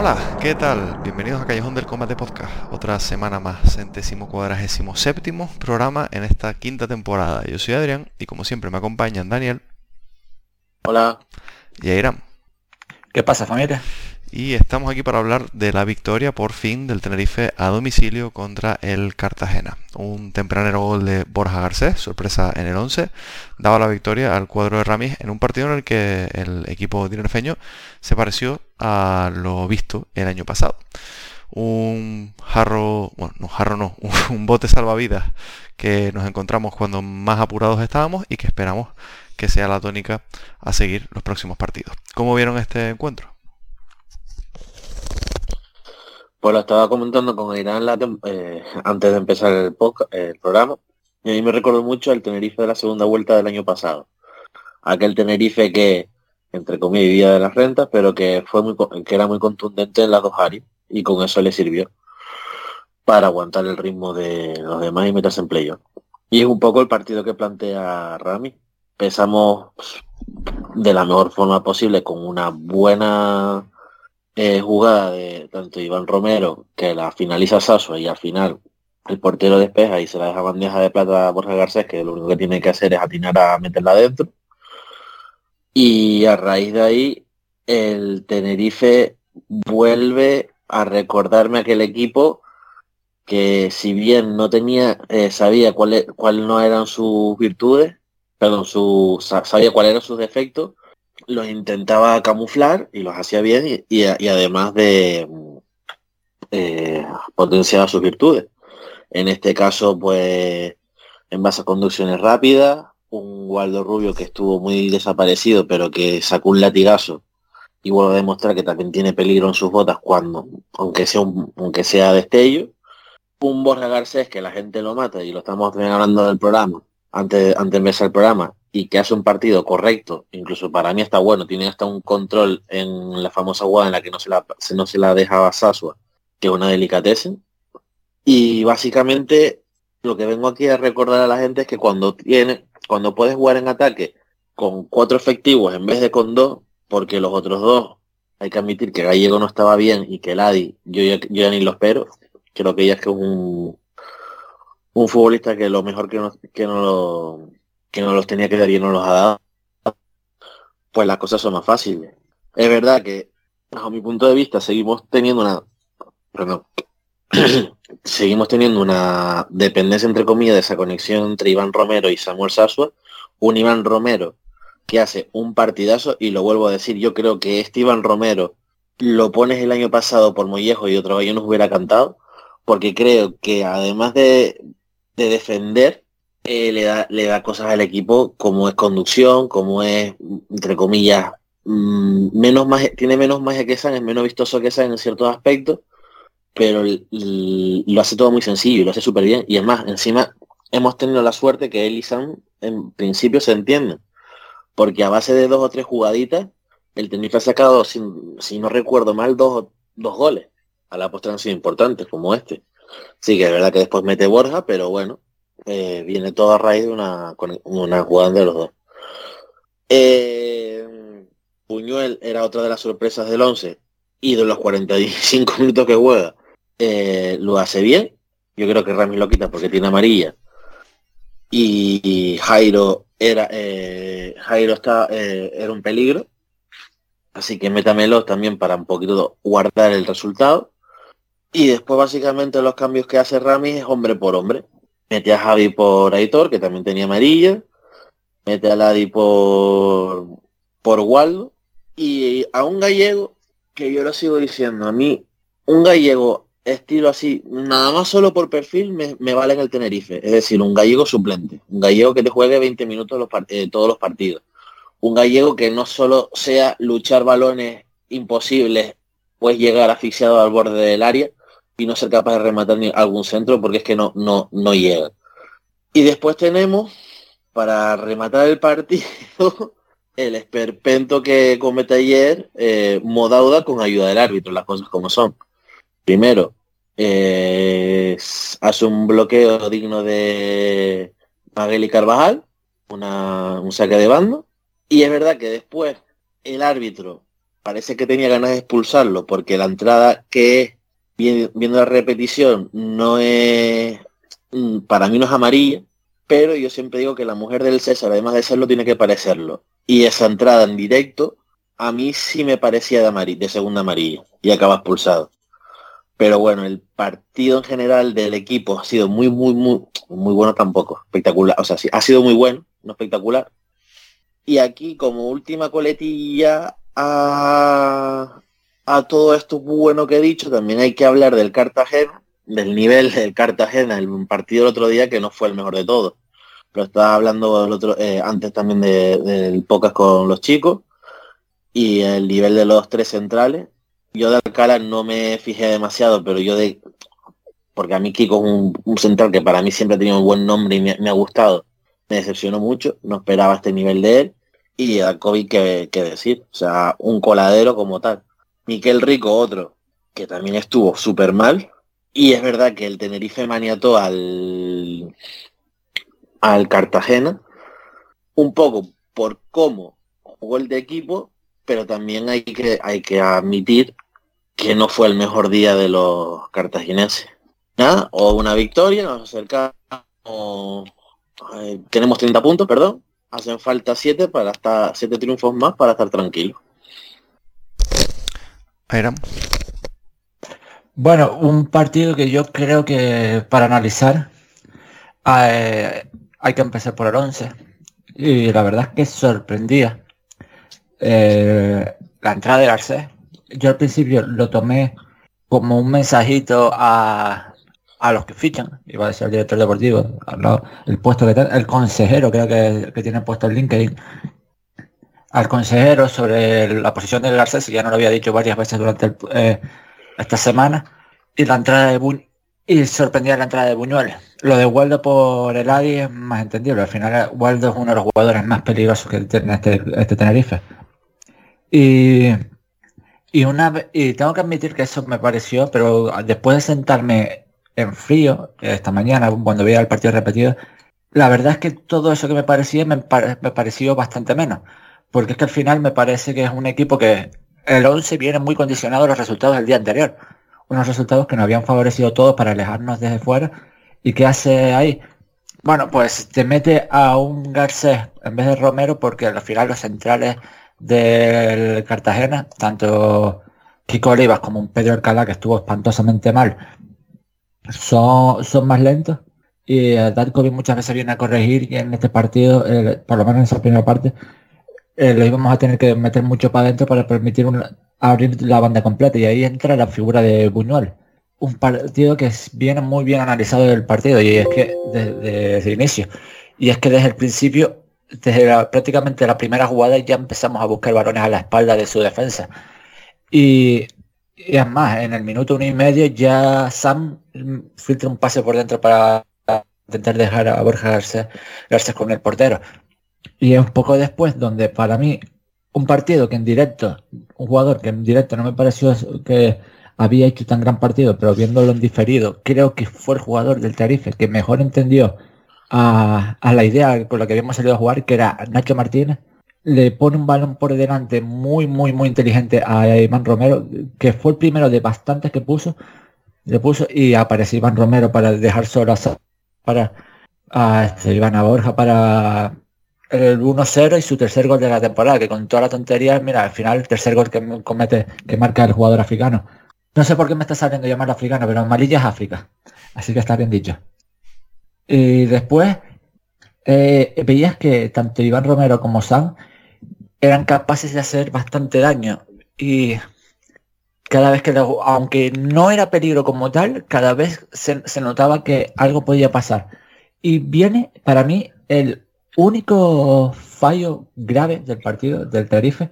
Hola, ¿qué tal? Bienvenidos a Callejón del Combate Podcast. Otra semana más, centésimo cuadragésimo séptimo programa en esta quinta temporada. Yo soy Adrián y como siempre me acompañan Daniel. Hola. Y Airam. ¿Qué pasa familia? Y estamos aquí para hablar de la victoria por fin del Tenerife a domicilio contra el Cartagena. Un tempranero gol de Borja Garcés, sorpresa en el 11, daba la victoria al cuadro de Ramis en un partido en el que el equipo tinerfeño se pareció a lo visto el año pasado. Un jarro, bueno, no jarro no, un bote salvavidas que nos encontramos cuando más apurados estábamos y que esperamos que sea la tónica a seguir los próximos partidos. ¿Cómo vieron este encuentro? Pues lo estaba comentando con Irán eh, antes de empezar el, el programa. Y a mí me recordó mucho el Tenerife de la segunda vuelta del año pasado. Aquel Tenerife que, entre comillas, vivía de las rentas, pero que, fue muy, que era muy contundente en las dos áreas. Y con eso le sirvió para aguantar el ritmo de los demás y meterse en playoff. Y es un poco el partido que plantea Rami. Pensamos de la mejor forma posible con una buena eh, jugada de tanto Iván Romero, que la finaliza Sasso y al final el portero despeja y se la deja bandeja de plata a Borja Garcés, que lo único que tiene que hacer es atinar a meterla adentro. Y a raíz de ahí, el Tenerife vuelve a recordarme aquel equipo que si bien no tenía, eh, sabía cuáles cuál no eran sus virtudes, perdón, su, sabía cuáles eran sus defectos, los intentaba camuflar y los hacía bien y, además de eh, potenciaba sus virtudes. En este caso, pues, en base a conducciones rápidas, un Waldo Rubio que estuvo muy desaparecido, pero que sacó un latigazo y vuelve a demostrar que también tiene peligro en sus botas cuando, aunque sea un, aunque sea destello. Un Borja Garcés que la gente lo mata y lo estamos hablando del programa, antes, antes de empezar el programa, y que hace un partido correcto, incluso para mí está bueno, tiene hasta un control en la famosa jugada en la que no se la, no se la dejaba Sasua, que es una delicatessen. Y básicamente lo que vengo aquí a recordar a la gente es que cuando tiene, cuando puedes jugar en ataque con cuatro efectivos en vez de con dos, porque los otros dos, hay que admitir que Gallego no estaba bien y que Ladi, yo ya, ni lo espero, creo que ya es que es un, un futbolista que lo mejor que no, que no lo que no los tenía que dar y no los ha dado, pues las cosas son más fáciles. Es verdad que, bajo mi punto de vista, seguimos teniendo una... Perdón. seguimos teniendo una dependencia, entre comillas, de esa conexión entre Iván Romero y Samuel Sasua. Un Iván Romero que hace un partidazo, y lo vuelvo a decir, yo creo que este Iván Romero lo pones el año pasado por Mollejo y otro año nos hubiera cantado, porque creo que además de, de defender, eh, le, da, le da cosas al equipo como es conducción, como es, entre comillas, mm, menos magia, tiene menos magia que San, es menos vistoso que San en ciertos aspectos, pero lo hace todo muy sencillo lo hace súper bien. Y es más, encima hemos tenido la suerte que él y San en principio se entienden, porque a base de dos o tres jugaditas, el Tenerife ha sacado, si, no recuerdo mal, dos, dos goles. A la postre han sido importantes, como este. Sí, que es verdad que después mete Borja, pero bueno, eh, viene todo a raíz de una, una jugada de los dos. Eh, Puñuel era otra de las sorpresas del 11 y de los 45 minutos que juega eh, lo hace bien. Yo creo que Rami lo quita porque tiene amarilla. Y, Jairo era Jairo está, era un peligro. Así que métamelo también para un poquito guardar el resultado. Y después básicamente los cambios que hace Rami es hombre por hombre. Mete a Javi por Aitor, que también tenía amarilla. Mete a Ladi por, por Waldo. Y a un gallego, que yo lo sigo diciendo, a mí, un gallego estilo así, nada más solo por perfil me, vale en el Tenerife. Es decir, un gallego suplente. Un gallego que te juegue 20 minutos los, eh, todos los partidos. Un gallego que no solo sea luchar balones imposibles, pues llegar asfixiado al borde del área, y no ser capaz de rematar ni algún centro porque es que no, no, no llega. Y después tenemos, para rematar el partido, el esperpento que comete ayer eh, Modauda con ayuda del árbitro, las cosas como son. Primero, eh, hace un bloqueo digno de Maguel Carvajal, un saque de bando, y es verdad que después el árbitro parece que tenía ganas de expulsarlo porque la entrada que es viendo la repetición, no es, mm, para mí no es amarilla, pero yo siempre digo que la mujer del César, además de serlo, tiene que parecerlo. Y esa entrada en directo, a mí sí me parecía de, amarilla, de segunda amarilla, y acaba expulsado. Pero bueno, el partido en general del equipo ha sido muy, muy, muy, muy bueno tampoco, espectacular. O sea, ha sido muy bueno, no espectacular. Y aquí, como última coletilla a, a todo esto bueno que he dicho, también hay que hablar del Cartagena, del nivel del Cartagena, el partido el otro día que no fue el mejor de todos. Pero estaba hablando el otro, eh, antes también del pocas con los chicos y el nivel de los tres centrales. Yo de Alcalá no me fijé demasiado, pero yo de... Porque a mí Kiko es un, central que para mí siempre ha tenido un buen nombre y me, ha gustado. Me decepcionó mucho, no esperaba este nivel de él. Y a Kobe que, que decir, o sea, un coladero como tal. Miquel Rico, otro, que también estuvo súper mal. Y es verdad que el Tenerife maniató al, al Cartagena un poco por cómo jugó el de equipo, pero también hay que, hay que admitir que no fue el mejor día de los cartagineses. Nada, o una victoria, nos acercamos, eh, tenemos 30 puntos, perdón, hacen falta 7 para estar, 7 triunfos más para estar tranquilos. Bueno, un partido que yo creo que para analizar eh, hay que empezar por el 11. Y la verdad es que sorprendía eh, la entrada de Arce. Yo al principio lo tomé como un mensajito a, a los que fichan, iba a decir el director deportivo, el puesto que el consejero creo que, que tiene puesto el LinkedIn, al consejero sobre la posición del Garcés, ya no lo había dicho varias veces durante eh, esta semana, y la entrada de Bu y sorprendía la entrada de Buñuel. Lo de Waldo por el ADI es más entendible. Al final Waldo es uno de los jugadores más peligrosos que tiene este, este Tenerife. Y, y, una, y tengo que admitir que eso me pareció, pero después de sentarme en frío esta mañana, cuando veía el partido repetido, la verdad es que todo eso que me parecía me, me pareció bastante menos porque es que al final me parece que es un equipo que el 11 viene muy condicionado a los resultados del día anterior. Unos resultados que nos habían favorecido todos para alejarnos desde fuera. ¿Y qué hace ahí? Bueno, pues te mete a un Garcés en vez de Romero porque al final los centrales del Cartagena, tanto Kiko Olivas como un Pedro Alcalá que estuvo espantosamente mal, son, son más lentos. Y Darkovic muchas veces viene a corregir y en este partido, eh, por lo menos en esa primera parte, eh, lo íbamos a tener que meter mucho para adentro para permitir abrir la banda completa y ahí entra la figura de Buñuel. Un partido que viene muy bien analizado del partido y es que desde, el inicio. Y es que desde el principio, desde prácticamente la primera jugada ya empezamos a buscar balones a la espalda de su defensa. Y, y es más, en el minuto uno y medio ya Sam filtra un pase por dentro para intentar dejar a Borja Garcés, con el portero. Y es un poco después donde para mí un partido que en directo, un jugador que en directo no me pareció que había hecho tan gran partido, pero viéndolo en diferido, creo que fue el jugador del Tarife que mejor entendió a, la idea con la que habíamos salido a jugar, que era Nacho Martínez, le pone un balón por delante muy, muy, muy inteligente a Iván Romero, que fue el primero de bastantes que puso, le puso y aparece Iván Romero para dejar solo a, para a este, Iván a Borja para el 1-0 y su tercer gol de la temporada, que con toda la tontería, mira, al final el tercer gol que comete, que marca el jugador africano. No sé por qué me está saliendo llamar africano, pero Malilla es África. Así que está bien dicho. Y después eh, veías que tanto Iván Romero como Sam eran capaces de hacer bastante daño. Y cada vez que, aunque no era peligro como tal, cada vez se, se notaba que algo podía pasar. Y viene para mí el único fallo grave del partido del Tenerife.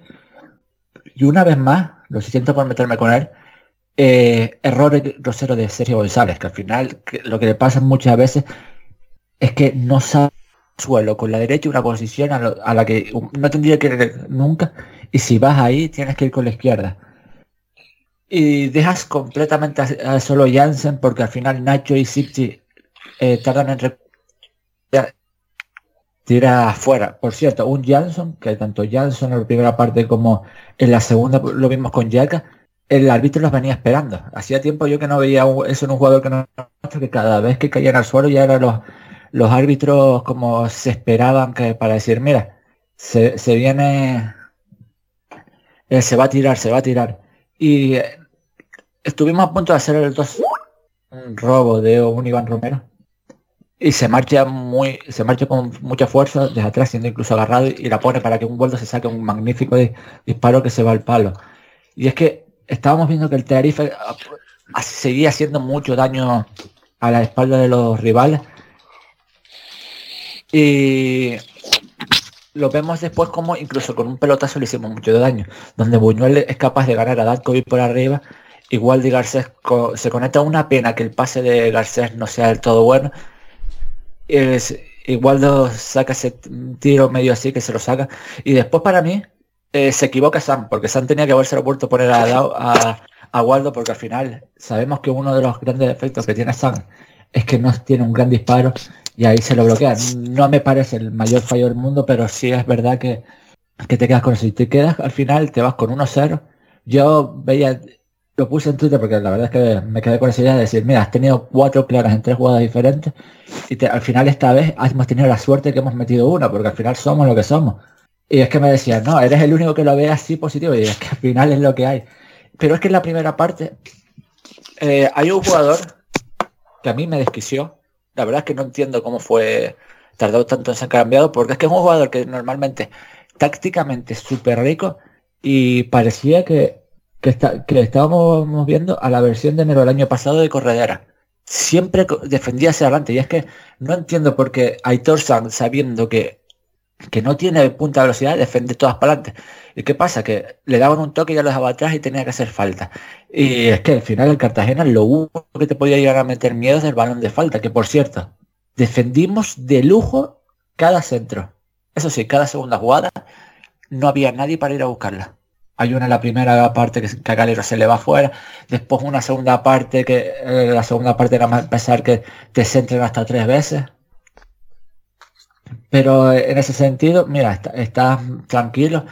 Y una vez más, lo siento por meterme con él, eh, error grosero de Sergio González, que al final lo que le pasa muchas veces es que no sabe suelo con la derecha una posición a, la que no tendría que ir nunca y si vas ahí tienes que ir con la izquierda y dejas completamente a, solo Jansen porque al final Nacho y Sipti eh, tardan en tira afuera. Por cierto, un Jansson, que tanto Jansson en la primera parte como en la segunda lo vimos con Yaka, el árbitro los venía esperando. Hacía tiempo yo que no veía eso en un jugador que no que cada vez que caían al suelo ya eran los, árbitros como se esperaban que para decir, mira, se, viene, eh, se va a tirar, se va a tirar. Y eh, estuvimos a punto de hacer el dos un robo de un Iván Romero y se marcha muy se marcha con mucha fuerza desde atrás siendo incluso agarrado y la pone para que un vuelto se saque un magnífico disparo que se va al palo. Y es que estábamos viendo que el Tenerife ah, seguía haciendo mucho daño a la espalda de los rivales. Y lo vemos después como incluso con un pelotazo le hicimos mucho daño donde Buñuel es capaz de ganar a Datkovic por arriba. Igual de Garcés se conecta una pena que el pase de Garcés no sea del todo bueno es, igual saca ese tiro medio así que se lo saca. Y después para mí eh, se equivoca Sam, porque Sam tenía que haberse vuelto a poner a, a, a Waldo, porque al final sabemos que uno de los grandes defectos que tiene Sam es que no tiene un gran disparo y ahí se lo bloquea. No me parece el mayor fallo del mundo, pero sí es verdad que, que te quedas con eso. Si te quedas al final, te vas con 1-0. Yo veía lo puse en Twitter porque la verdad es que me quedé con esa idea de decir, mira, has tenido cuatro claras en tres jugadas diferentes y al final esta vez hemos tenido la suerte que hemos metido una, porque al final somos lo que somos. Y es que me decían, no, eres el único que lo ve así positivo y es que al final es lo que hay. Pero es que en la primera parte eh, hay un jugador que a mí me desquició. La verdad es que no entiendo cómo fue tardado tanto en ser cambiado, porque es que es un jugador que normalmente tácticamente es súper rico y parecía que que, está, que estábamos viendo a la versión de enero del año pasado de Corredera. Siempre defendía hacia adelante. Y es que no entiendo por qué Aitor San, sabiendo que, que no tiene punta de velocidad, defiende todas para adelante. ¿Y qué pasa? Que le daban un toque y ya lo dejaba atrás y tenía que hacer falta. Y es que al final el Cartagena lo único que te podía llegar a meter miedo es el balón de falta, que por cierto, defendimos de lujo cada centro. Eso sí, cada segunda jugada no había nadie para ir a buscarla. Hay una en la primera parte que, a Galero se le va afuera, después una segunda parte que eh, la segunda parte era más empezar que te centren hasta tres veces. Pero en ese sentido, mira, estás está tranquilo.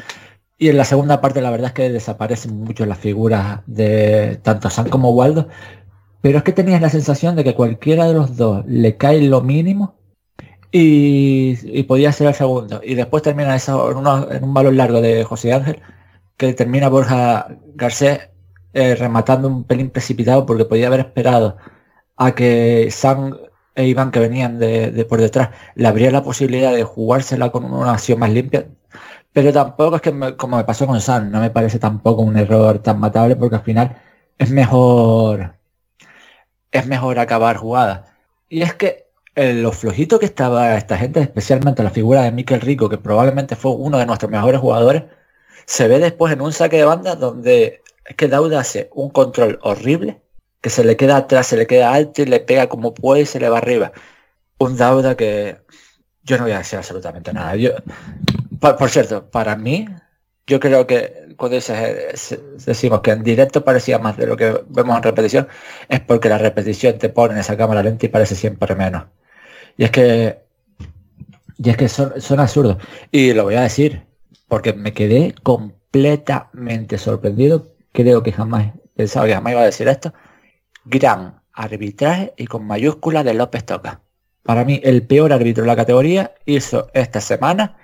Y en la segunda parte la verdad es que desaparecen mucho las figuras de tanto San como Waldo. Pero es que tenías la sensación de que cualquiera de los dos le cae lo mínimo y, podía ser el segundo. Y después termina eso en, en un balón largo de José Ángel que termina Borja Garcés eh, rematando un pelín precipitado porque podía haber esperado a que San e Iván que venían de, por detrás le habría la posibilidad de jugársela con una acción más limpia. Pero tampoco es que como me pasó con San, no me parece tampoco un error tan matable porque al final es mejor es mejor acabar jugada. Y es que lo flojito que estaba esta gente, especialmente la figura de Mikel Rico, que probablemente fue uno de nuestros mejores jugadores, se ve después en un saque de banda donde es que Dauda hace un control horrible, que se le queda atrás, se le queda alto y le pega como puede y se le va arriba. Un Dauda que yo no voy a decir absolutamente nada. Yo, por, cierto, para mí, yo creo que cuando decimos que en directo parecía más de lo que vemos en repetición, es porque la repetición te pone en esa cámara lenta y parece siempre menos. Y es que, y es que son absurdos. Y lo voy a decir, porque me quedé completamente sorprendido. Creo que jamás pensaba que jamás iba a decir esto. Gran arbitraje y con mayúscula de López Toca. Para mí, el peor árbitro de la categoría hizo esta semana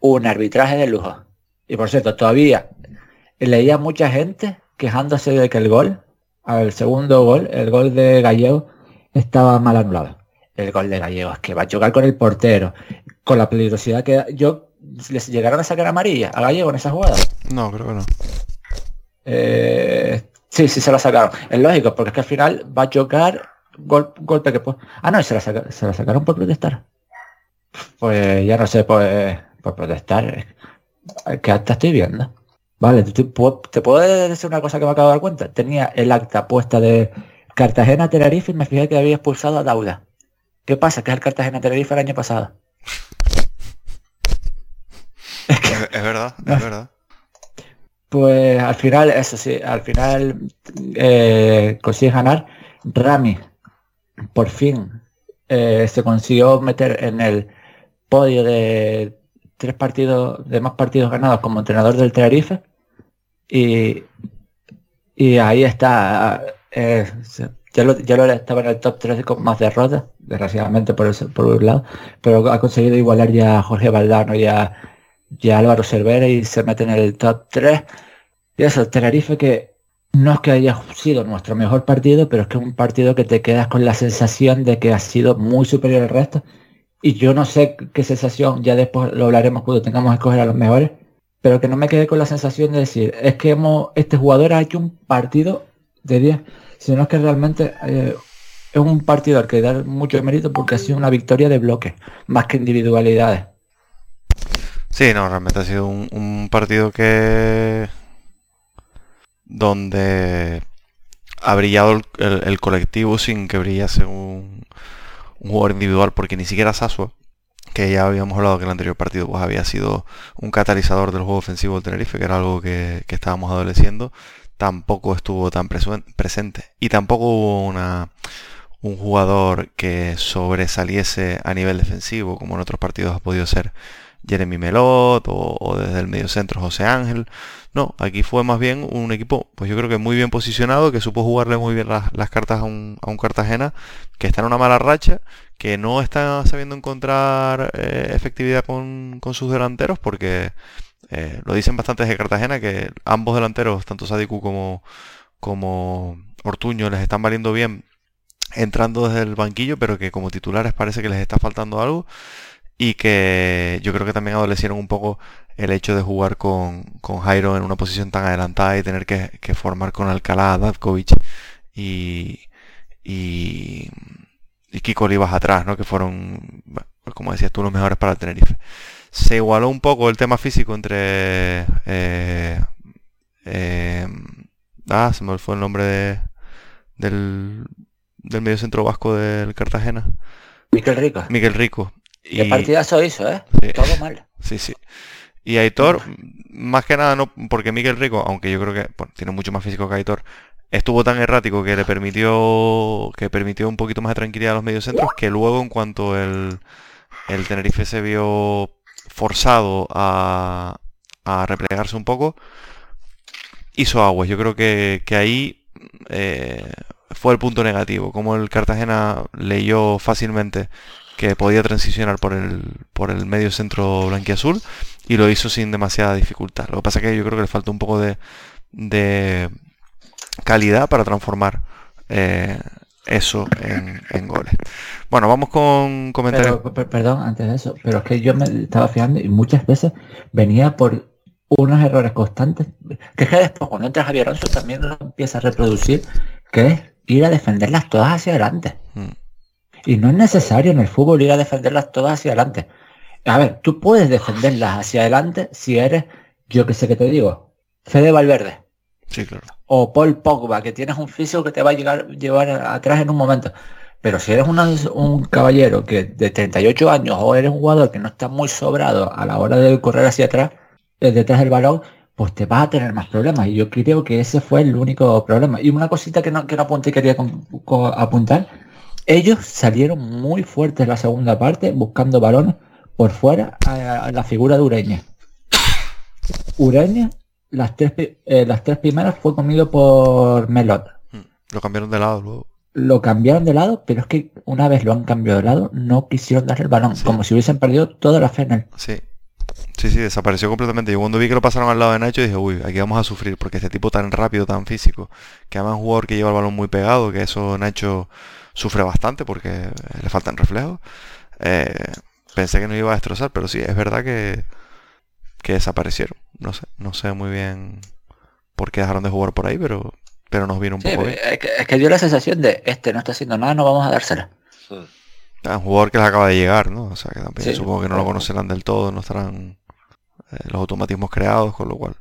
un arbitraje de lujo. Y por cierto, todavía leía mucha gente quejándose de que el gol, al segundo gol, el gol de Gallego, estaba mal anulado. El gol de Gallego es que va a chocar con el portero, con la peligrosidad que yo les llegaron a sacar amarilla a Gallego en esa jugada. No, creo que no. Eh, sí, sí se la sacaron. Es lógico, porque es que al final va a chocar golpe que pues. Ah, no, se la, se la sacaron por protestar. Pues ya no sé, pues por protestar. Que hasta estoy viendo. Vale, te, puedo decir una cosa que me acabo de dar cuenta. Tenía el acta puesta de Cartagena Tenerife y me fijé que había expulsado a Dauda. ¿Qué pasa? Que es el Cartagena Tenerife el año pasado. Es, verdad, es verdad. Pues al final, eso sí, al final eh, consigue ganar. Rami por fin eh, se consiguió meter en el podio de tres partidos, de más partidos ganados como entrenador del Tenerife. Y, y ahí está. Eh, ya, lo, ya lo estaba en el top 3 con más derrotas, desgraciadamente por, por un lado, pero ha conseguido igualar ya a Jorge Valdano y a, Álvaro Cervera y se mete en el top 3. Y eso, Tenerife que no es que haya sido nuestro mejor partido, pero es que es un partido que te quedas con la sensación de que ha sido muy superior al resto. Y yo no sé qué sensación, ya después lo hablaremos cuando tengamos que escoger a los mejores, pero que no me quede con la sensación de decir, es que hemos, este jugador ha hecho un partido de 10, sino es que realmente eh, es un partido al que dar mucho mérito porque ha sido una victoria de bloque, más que individualidades. Sí, no, realmente ha sido un partido que donde ha brillado el, colectivo sin que brillase un, jugador individual, porque ni siquiera Sasua, que ya habíamos hablado que el anterior partido pues, había sido un catalizador del juego ofensivo del Tenerife, que era algo que, estábamos adoleciendo, tampoco estuvo tan presente. Y tampoco hubo un jugador que sobresaliese a nivel defensivo, como en otros partidos ha podido ser Jeremy Melot o, desde el medio centro José Ángel. No, aquí fue más bien un equipo, pues yo creo que muy bien posicionado, que supo jugarle muy bien las, cartas a un, Cartagena, que está en una mala racha, que no está sabiendo encontrar eh, efectividad con, sus delanteros, porque eh, lo dicen bastante de Cartagena, que ambos delanteros, tanto Sadiku como, como Ortuño, les están valiendo bien entrando desde el banquillo, pero que como titulares parece que les está faltando algo y que yo creo que también adolecieron un poco el hecho de jugar con, Jairo en una posición tan adelantada y tener que, formar con Alcalá, Davkovic y, y, y Kiko Olivas atrás, ¿no? que fueron, como decías tú, los mejores para el Tenerife. Se igualó un poco el tema físico entre... Eh, eh, ah, se me fue el nombre de, del, del medio centro vasco del Cartagena. Miquel Rico. Miguel Rico. Y... ¿Qué partidazo hizo, eh? Todo mal. Sí, sí. Y Aitor, más que nada, no porque Miguel Rico, aunque yo creo que tiene mucho más físico que Aitor, estuvo tan errático que le permitió que permitió un poquito más de tranquilidad a los mediocentros que luego en cuanto el, el Tenerife se vio forzado a, a replegarse un poco, hizo aguas. Yo creo que, que ahí eh, fue el punto negativo, como el Cartagena leyó fácilmente que podía transicionar por el, por el medio centro blanquiazul y lo hizo sin demasiada dificultad. Lo que pasa es que yo creo que le falta un poco de, de calidad para transformar eh, eso en, goles. Bueno, vamos con comentarios. perdón, antes de eso, pero es que yo me estaba fijando y muchas veces venía por unos errores constantes, que es que después cuando entra Javier Alonso también lo empieza a reproducir, que es ir a defenderlas todas hacia adelante. Mm. Y no es necesario en el fútbol ir a defenderlas todas hacia adelante. A ver, tú puedes defenderlas hacia adelante si eres, yo que sé que te digo, Fede Valverde. Sí, claro. O Paul Pogba, que tienes un físico que te va a llegar, llevar atrás en un momento. Pero si eres un caballero que de 38 años o eres un jugador que no está muy sobrado a la hora de correr hacia atrás, eh, detrás del balón, pues te vas a tener más problemas. Y yo creo que ese fue el único problema. Y una cosita que no, que no apunté quería apuntar. Ellos salieron muy fuertes en la segunda parte, buscando balones por fuera a, la figura de Ureña. Ureña, las tres, eh, las tres primeras fue comido por Melot. Hmm, lo cambiaron de lado luego. Lo cambiaron de lado, pero es que una vez lo han cambiado de lado, no quisieron darle el balón, como si hubiesen perdido toda la fe en él. Sí, Sí, sí, desapareció completamente. Yo cuando vi que lo pasaron al lado de Nacho dije, uy, aquí vamos a sufrir, porque este tipo tan rápido, tan físico, que además es un jugador que lleva el balón muy pegado, que eso Nacho sufre bastante porque le faltan reflejos. Eh, pensé que no iba a destrozar, pero sí, es verdad que, que desaparecieron. No sé, no sé muy bien por qué dejaron de jugar por ahí, pero, pero nos vino un poco bien. Es que, es que, dio la sensación de este no está haciendo nada, no vamos a dársela. un jugador que les acaba de llegar, ¿no? O sea, que también supongo que no lo conocerán del todo, no estarán eh, los automatismos creados, con lo cual.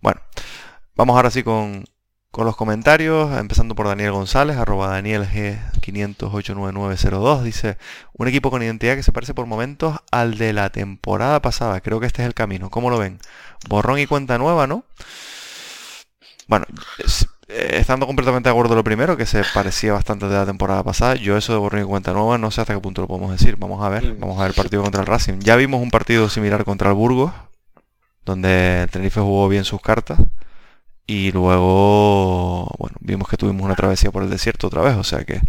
Bueno, vamos ahora sí con, con los comentarios, empezando por Daniel González, arroba Daniel G5089902, dice, un equipo con identidad que se parece por momentos al de la temporada pasada, creo que este es el camino, ¿cómo lo ven? Borrón y cuenta nueva, ¿no? Bueno, eh, estando completamente de acuerdo lo primero, que se parecía bastante de la temporada pasada, yo eso de borrón y cuenta nueva no sé hasta qué punto lo podemos decir, vamos a ver, vamos a ver el partido contra el Racing, ya vimos un partido similar contra el Burgos, donde el Tenerife jugó bien sus cartas. Y luego, bueno, vimos que tuvimos una travesía por el desierto otra vez, o sea que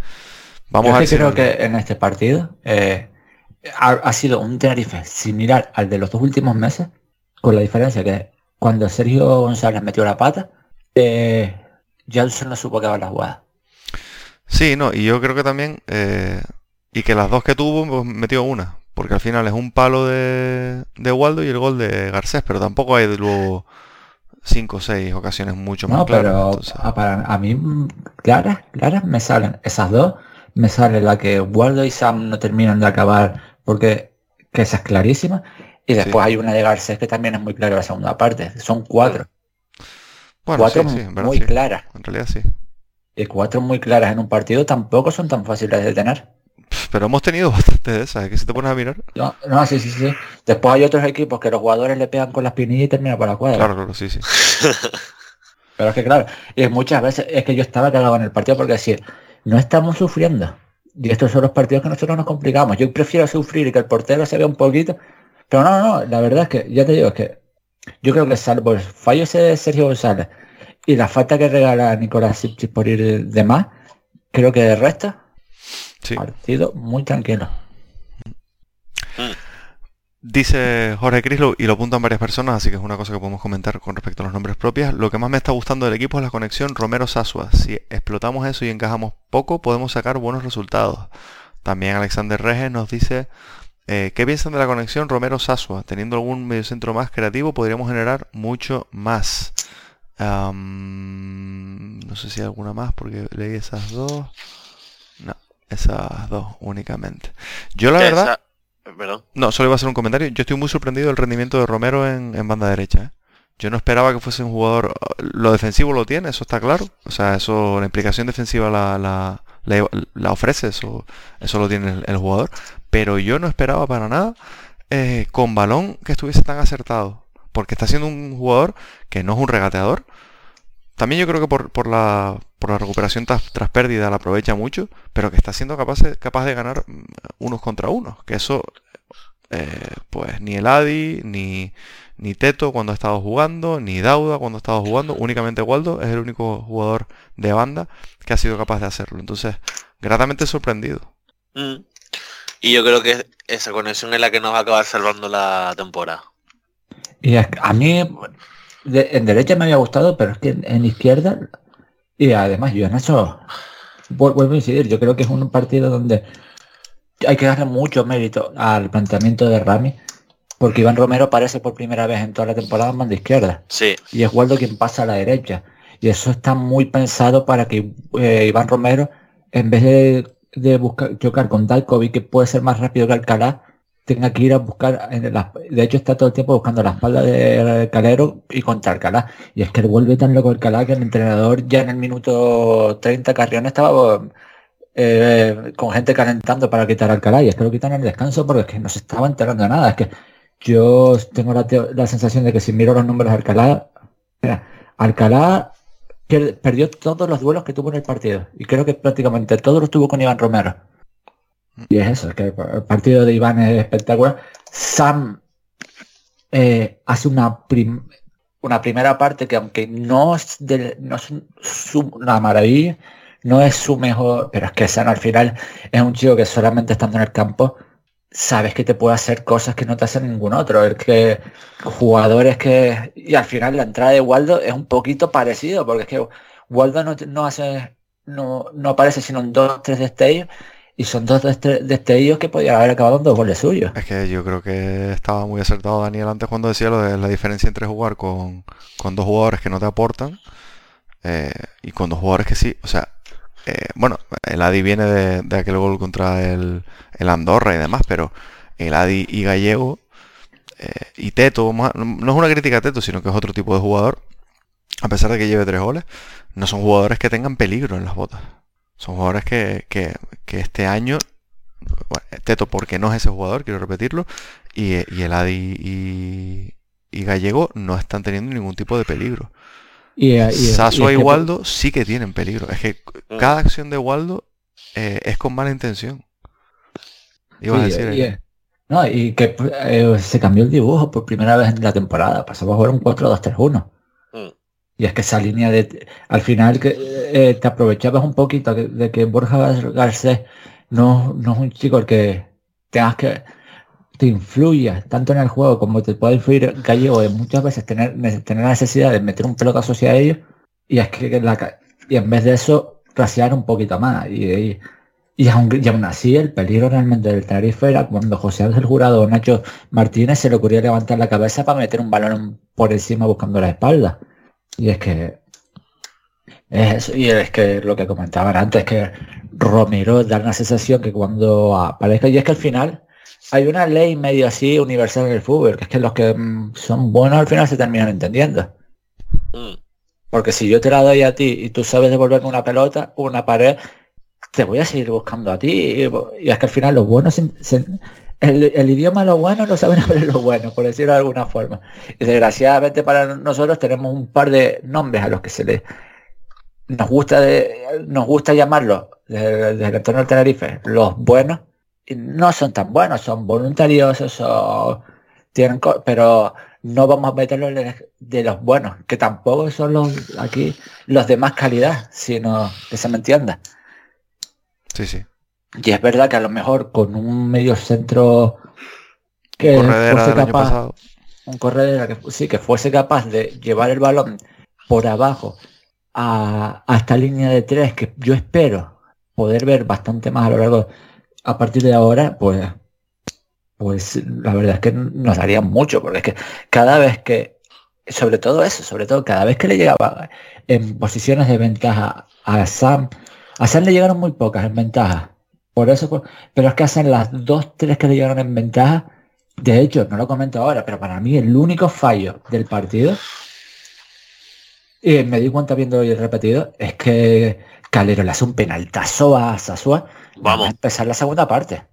vamos a ver. creo que en este partido eh, ha, sido un Tenerife similar al de los dos últimos meses, con la diferencia que cuando Sergio González metió la pata, eh, Johnson no supo que va la jugada. Sí, no, y yo creo que también, eh, y que las dos que tuvo, pues, metió una, porque al final es un palo de, de Waldo y el gol de Garcés, pero tampoco hay luego cinco o seis ocasiones mucho más no, pero a, para, a mí claras, claras me salen esas dos, me sale la que Waldo y Sam no terminan de acabar porque que esa es clarísima y después hay una de Garcés que también es muy clara la segunda parte, son cuatro. cuatro muy claras. En realidad sí. Y cuatro muy claras en un partido tampoco son tan fáciles de tener. Pero hemos tenido bastante de esas, que si te pones a mirar. No, no, sí, sí, sí. Después hay otros equipos que los jugadores le pegan con las pinillas y terminan por la cuadra. Claro, claro, sí, sí. Pero es que claro, y muchas veces es que yo estaba cagado en el partido porque decir, no estamos sufriendo. Y estos son los partidos que nosotros nos complicamos. Yo prefiero sufrir y que el portero se vea un poquito. Pero no, no, la verdad es que, ya te digo, es que yo creo que salvo el fallo ese de Sergio González y la falta que regala Nicolás Sipchis por ir de más, creo que de resto Partido muy tranquilo. Dice Jorge Crislo, y lo apuntan varias personas, así que es una cosa que podemos comentar con respecto a los nombres propios. Lo que más me está gustando del equipo es la conexión Romero-Sasua. Si explotamos eso y encajamos poco, podemos sacar buenos resultados. También Alexander Reges nos dice, eh, ¿qué piensan de la conexión Romero-Sasua? Teniendo algún mediocentro más creativo, podríamos generar mucho más. no sé si hay alguna más, porque leí esas dos. Esas dos únicamente. Yo la verdad... No, solo iba a hacer un comentario. Yo estoy muy sorprendido del rendimiento de Romero en, banda derecha. ¿eh? Yo no esperaba que fuese un jugador... Lo defensivo lo tiene, eso está claro. O sea, eso, la implicación defensiva la, la, ofrece, eso, eso lo tiene el, jugador. Pero yo no esperaba para nada eh, con balón que estuviese tan acertado. Porque está siendo un jugador que no es un regateador, también yo creo que por, la, por la recuperación tras, pérdida la aprovecha mucho, pero que está siendo capaz de, capaz de ganar mm, unos contra unos. Que eso, eh, pues ni el Adi, ni, ni Teto cuando ha estado jugando, ni Dauda cuando ha estado jugando, únicamente Waldo es el único jugador de banda que ha sido capaz de hacerlo. Entonces, gratamente sorprendido. Mm. Y yo creo que esa conexión es la que nos va a acabar salvando la temporada. Y a mí, en derecha me había gustado, pero es que en, izquierda, y además yo en eso vuelvo a incidir, yo creo que es un partido donde hay que darle mucho mérito al planteamiento de Rami, porque Iván Romero aparece por primera vez en toda la temporada en banda izquierda. Sí. Y es Waldo quien pasa a la derecha. Y eso está muy pensado para que eh, Iván Romero, en vez de de buscar chocar con Dalkovic, que puede ser más rápido que Alcalá, tenga que ir a buscar, en la, de hecho está todo el tiempo buscando la espalda de Calero y contra Alcalá. Y es que vuelve tan loco Alcalá que el entrenador ya en el minuto 30 Carrión estaba eh, con gente calentando para quitar Alcalá y es que lo quitan en el descanso porque es que no se estaba enterando nada. Es que yo tengo la, sensación de que si miro los números de Alcalá, Alcalá perdió todos los duelos que tuvo en el partido y creo que prácticamente todos los tuvo con Iván Romero y es eso, es que el partido de Iván es espectacular. Sam eh, hace una, una primera parte que aunque no es, de, no es una maravilla, no es su mejor, pero es que Sam al final es un chico que solamente estando en el campo sabes que te puede hacer cosas que no te hacen ningún otro. El que jugadores que. Y al final la entrada de Waldo es un poquito parecido, porque es que Waldo no, no hace. No, no aparece sino en dos tres destellos y son dos destellos que podían haber acabado en dos goles suyos. Es que yo creo que estaba muy acertado Daniel antes cuando decía lo de la diferencia entre jugar con, dos jugadores que no te aportan eh, y con dos jugadores que sí. O sea, eh, bueno, el Adi viene de, aquel gol contra el, Andorra y demás, pero el Adi y Gallego eh, y Teto, no es una crítica a Teto, sino que es otro tipo de jugador, a pesar de que lleve tres goles, no son jugadores que tengan peligro en las botas. Son jugadores que, este año, Teto porque no es ese jugador, quiero repetirlo, y, el Adi y, Gallego no están teniendo ningún tipo de peligro. Y, y, Waldo sí que tienen peligro. Es que mm. cada acción de Waldo eh, es con mala intención. Iba a decir. no, y que eh, se cambió el dibujo por primera vez en la temporada. Pasamos a jugar un 4-2-3-1. Y es que esa línea de... Al final que eh, te aprovechabas un poquito de, que Borja Garcés no, no es un chico el que tengas que te influya tanto en el juego como te puede influir Gallego de muchas veces tener, tener la necesidad de meter un pelotazo hacia ellos. Y es que y en vez de eso raciar un poquito más. Y, y, aún, así el peligro realmente del Tenerife era cuando José Ángel Jurado o Nacho Martínez se le ocurría levantar la cabeza para meter un balón por encima buscando la espalda y es que es, y es que lo que comentaban antes, que Romero da una sensación que cuando aparezca, y es que al final hay una ley medio así universal en el fútbol, que es que los que mm, son buenos al final se terminan entendiendo. Mm. Porque si yo te la doy a ti y tú sabes devolverme una pelota, una pared, te voy a seguir buscando a ti. Y es que al final los buenos se, el, idioma lo bueno no saben hablar lo bueno, por decirlo de alguna forma. Y desgraciadamente para nosotros tenemos un par de nombres a los que se les nos gusta de, nos gusta llamarlos desde, el entorno del Tenerife los buenos y no son tan buenos, son voluntariosos, o tienen pero no vamos a meterlos de los buenos, que tampoco son los aquí los de más calidad, sino que se me entienda. Sí, sí. Y es verdad que a lo mejor con un medio centro que fuese capaz, un corredera que sí, que fuese capaz de llevar el balón por abajo a, esta línea de tres que yo espero poder ver bastante más a lo largo a partir de ahora, pues pues la verdad es que nos daría mucho, porque es que cada vez que, sobre todo eso, sobre todo cada vez que le llegaba en posiciones de ventaja a Sam, a Sam le llegaron muy pocas en ventaja, por eso, pero es que hacen las dos, tres que le llegaron en ventaja. De hecho, no lo comento ahora, pero para mí el único fallo del partido, y me di cuenta viendo el repetido, es que Calero le hace un penaltazo a Sasua. Vamos a empezar la segunda parte.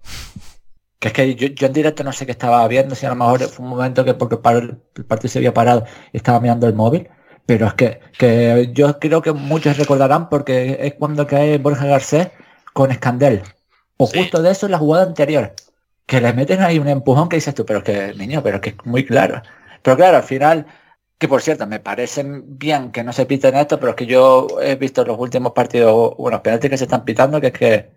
Que es que yo, en directo no sé qué estaba viendo, si a lo mejor fue un momento que porque el partido se había parado y estaba mirando el móvil. Pero es que, que yo creo que muchos recordarán porque es cuando cae Borja Garcés con Escandel. O justo de eso en la jugada anterior. Que le meten ahí un empujón que dices tú, pero que, niño, pero que es muy claro. Pero claro, al final, que por cierto, me parece bien que no se piten esto, pero es que yo he visto los últimos partidos, unos penaltis que se están pitando, que es que...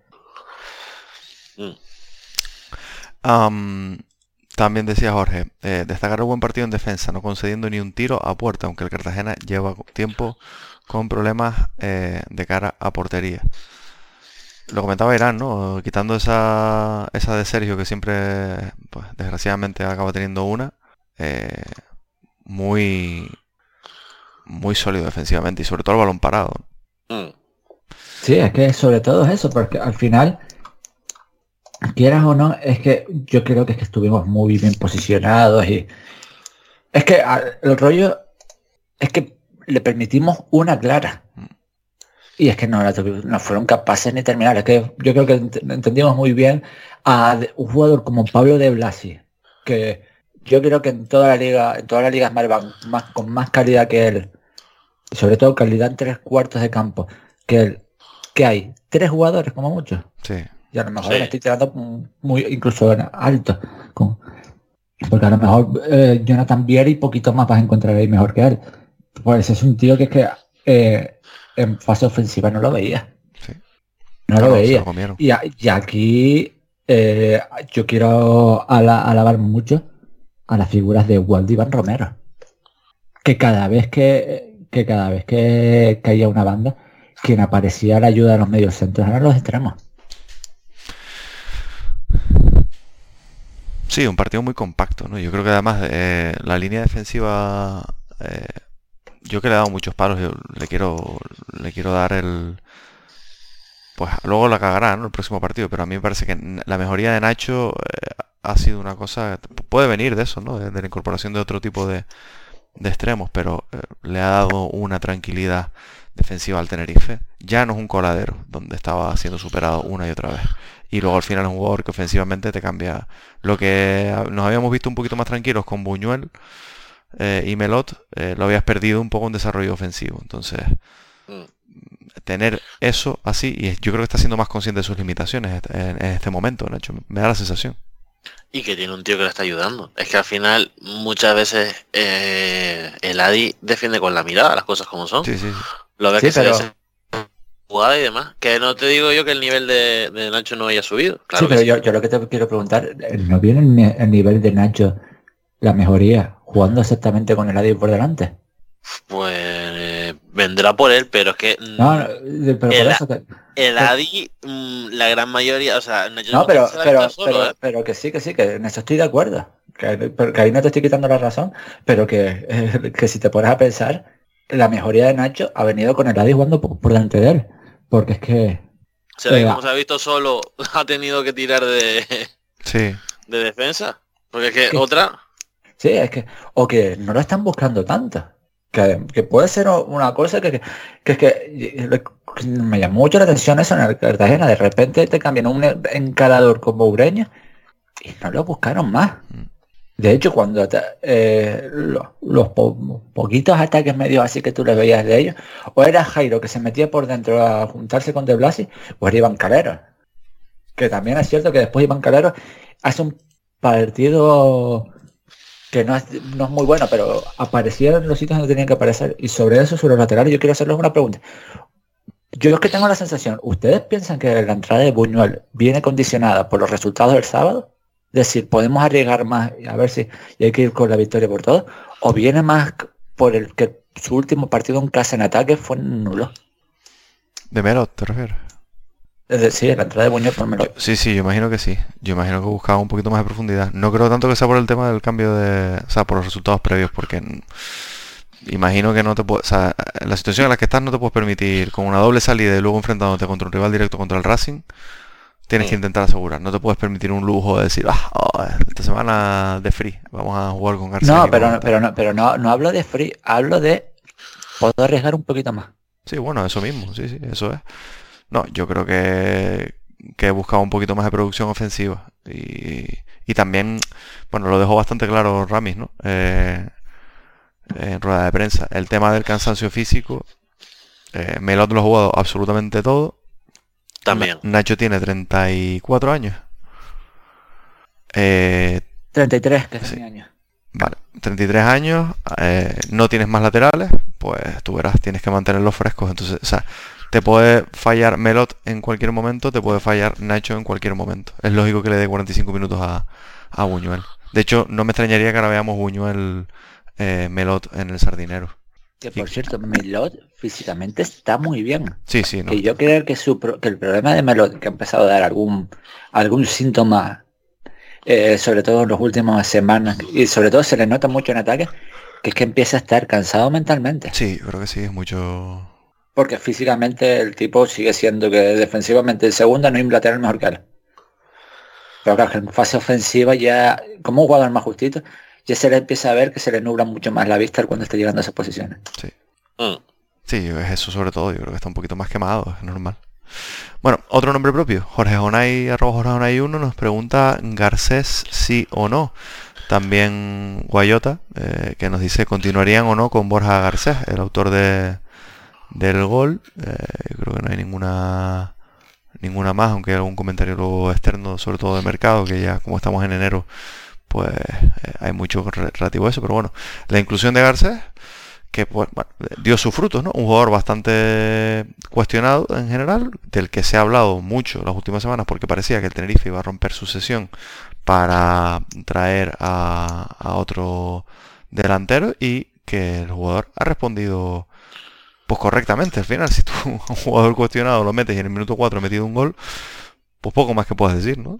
Mm. también decía Jorge, eh, destacar un buen partido en defensa, no concediendo ni un tiro a puerta, aunque el Cartagena lleva tiempo con problemas eh, de cara a portería lo comentaba Irán, ¿no? Quitando esa, esa de Sergio que siempre, pues, desgraciadamente acaba teniendo una, eh, muy, muy sólido defensivamente y sobre todo el balón parado. Mm. Sí, es que sobre todo es eso, porque al final quieras o no, es que yo creo que es que estuvimos muy bien posicionados y es que el rollo es que le permitimos una clara. Y es que no, no fueron capaces ni terminar. Es que yo creo que entendimos muy bien a un jugador como Pablo de Blasi, que yo creo que en toda la liga, en todas las ligas más, con más calidad que él, sobre todo calidad en tres cuartos de campo, que él, que hay tres jugadores como mucho. Sí. Y a lo mejor estoy tirando muy incluso alto. Con, porque a lo mejor eh, Jonathan Vieri poquito más vas a encontrar ahí mejor que él. Pues es un tío que es que eh, en fase ofensiva no lo veía. No, lo veía. Y, y, aquí eh, yo quiero alabar mucho a las figuras de Walt Iván Romero. Que cada vez que, que cada vez que caía una banda, quien aparecía a la ayuda de los medios centros eran los extremos. Sí, un partido muy compacto, ¿no? Yo creo que además eh, la línea defensiva, eh, yo que le he dado muchos palos, le quiero, le quiero dar el, pues luego la cagará, ¿no? El próximo partido, pero a mí me parece que la mejoría de Nacho eh, ha sido una cosa, puede venir de eso, ¿no? De, la incorporación de otro tipo de, extremos, pero le ha dado una tranquilidad defensiva al Tenerife. Ya no es un coladero donde estaba siendo superado una y otra vez y luego al final es un jugador que ofensivamente te cambia. Lo que nos habíamos visto un poquito más tranquilos con Buñuel eh, y Melot, eh, lo habías perdido un poco en desarrollo ofensivo. Entonces, mm. tener eso así, y yo creo que está siendo más consciente de sus limitaciones en, este momento, Nacho, me da la sensación. Y que tiene un tío que le está ayudando. Es que al final muchas veces eh, el Adi defiende con la mirada las cosas como son. Sí, sí. Lo que jugada y demás. Que no te digo yo que el nivel de, Nacho no haya subido. sí, pero yo, lo que te quiero preguntar, ¿no viene el nivel de Nacho la mejoría jugando exactamente con el Adi por delante? Pues eh, vendrá por él, pero es que no, pero por el, eso que, el Adi, la gran mayoría, o sea, Nacho no, pero, pero, pero, ¿eh? pero, que sí, que sí, que en eso estoy de acuerdo. Que, que ahí no te estoy quitando la razón, pero que, que si te pones a pensar, la mejoría de Nacho ha venido con el Adi jugando por, delante de él. Porque es que... ¿Será que como se ha visto solo, ha tenido que tirar de... Sí. De defensa? Porque es que, otra... Sí, es que... O que no lo están buscando tanto. Que, puede ser una cosa que, que, es que me llamó mucho la atención eso en el Cartagena. De repente te cambian un encarador como Ureña y no lo buscaron más. Mm. De hecho, cuando eh, los, poquitos ataques medios así que tú le veías de ellos, o era Jairo que se metía por dentro a juntarse con De Blasi, o era Iván Calero. Que también es cierto que después Iván Calero hace un partido que no es, no es muy bueno, pero aparecieron en los sitios donde tenían que aparecer. Y sobre eso, sobre los laterales, yo quiero hacerles una pregunta. Yo es que tengo la sensación, ¿ustedes piensan que la entrada de Buñuel viene condicionada por los resultados del sábado? decir, podemos arriesgar más a ver si hay que ir con la victoria por todo, o viene más por el que su último partido en casa en ataque fue nulo. ¿De Melot te? Es decir, la entrada de Buñuel por Melot. Sí, sí, yo imagino que sí. Yo imagino que buscaba un poquito más de profundidad. No creo tanto que sea por el tema del cambio de... O sea, por los resultados previos, porque imagino que no te puedes... O sea, la situación en la que estás no te puedes permitir con una doble salida y luego enfrentándote contra un rival directo contra el Racing Tienes que intentar asegurar, no te puedes permitir un lujo de decir, ah, oh, esta semana de free, vamos a jugar con García. No, pero, pero, no, pero no, no hablo de free, hablo de puedo arriesgar un poquito más. Sí, bueno, eso mismo, sí, sí, eso es. No, yo creo que, que he buscado un poquito más de producción ofensiva. Y, y también, bueno, lo dejó bastante claro Ramis, ¿no? Eh, en rueda de prensa. El tema del cansancio físico, eh, Melot lo ha jugado absolutamente todo también. Nacho tiene 34 años. Eh, 33, que es años. Vale, 33 años, eh, no tienes más laterales, pues tú verás, tienes que mantenerlos frescos. Entonces, o sea, te puede fallar Melot en cualquier momento, te puede fallar Nacho en cualquier momento. Es lógico que le dé 45 minutos a, a Buñuel. De hecho, no me extrañaría que ahora veamos Buñuel eh, Melot en el sardinero. Que por cierto, Melot físicamente está muy bien. Sí, sí. Y yo creo que, su, que el problema de Melot, que ha empezado a dar algún, algún síntoma, eh, sobre todo en las últimas semanas, y sobre todo se le nota mucho en ataque, que es que empieza a estar cansado mentalmente. Sí, creo que sí, es mucho... Porque físicamente el tipo sigue siendo que defensivamente el segundo no hay un lateral mejor que él. Pero claro, que en fase ofensiva ya, como un jugador más justito, ya se le empieza a ver que se le nubla mucho más la vista cuando está llegando a esas posiciones. Sí. Mm. Sí, es eso sobre todo. Yo creo que está un poquito más quemado, es normal. Bueno, otro nombre propio. Jorge Jonay, arroba Jorge Jonay 1 nos pregunta Garcés sí o no. También Guayota, eh, que nos dice continuarían o no con Borja Garcés, el autor de, del gol. Eh, creo que no hay ninguna ninguna más, aunque algún comentario luego externo, sobre todo de mercado, que ya como estamos en enero, pues eh, hay mucho re- relativo a eso. Pero bueno, la inclusión de Garcés, que pues, dio sus frutos, ¿no? Un jugador bastante cuestionado en general, del que se ha hablado mucho las últimas semanas, porque parecía que el Tenerife iba a romper su sesión para traer a otro delantero y que el jugador ha respondido pues correctamente al final si tú a un jugador cuestionado lo metes y en el minuto 4 ha metido un gol pues poco más que puedes decir ¿no?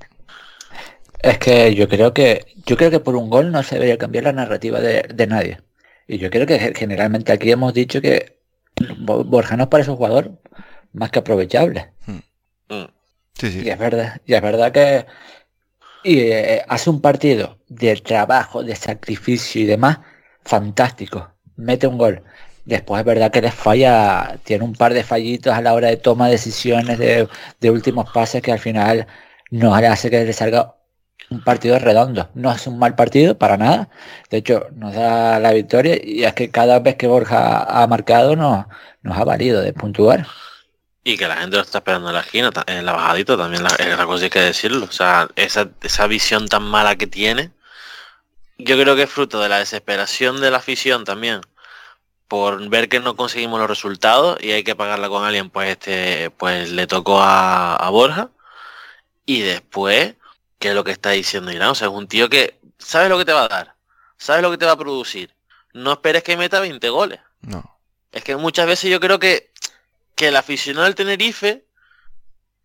Es que yo creo que yo creo que por un gol no se debería cambiar la narrativa de, de nadie. Y yo creo que ge- generalmente aquí hemos dicho que Bo- Borja nos parece un jugador más que aprovechable. Mm. sí sí Y es verdad, y es verdad que y, eh, hace un partido de trabajo, de sacrificio y demás, fantástico. Mete un gol. Después es verdad que les falla, tiene un par de fallitos a la hora de toma de decisiones de, últimos pases que al final no le hace que le salga un partido redondo. No es un mal partido para nada. De hecho, nos da la victoria y es que cada vez que Borja ha marcado nos, nos ha valido de puntuar. Y que la gente lo está esperando en la esquina, en la bajadita también, es la cosa hay que decirlo. O sea, esa, esa visión tan mala que tiene, yo creo que es fruto de la desesperación de la afición también, por ver que no conseguimos los resultados y hay que pagarla con alguien, pues este, pues le tocó a, a Borja. Y después, que es lo que está diciendo Irán, o sea, es un tío que sabes lo que te va a dar, sabes lo que te va a producir. No esperes que meta 20 goles. no Es que muchas veces yo creo que, que el aficionado del Tenerife,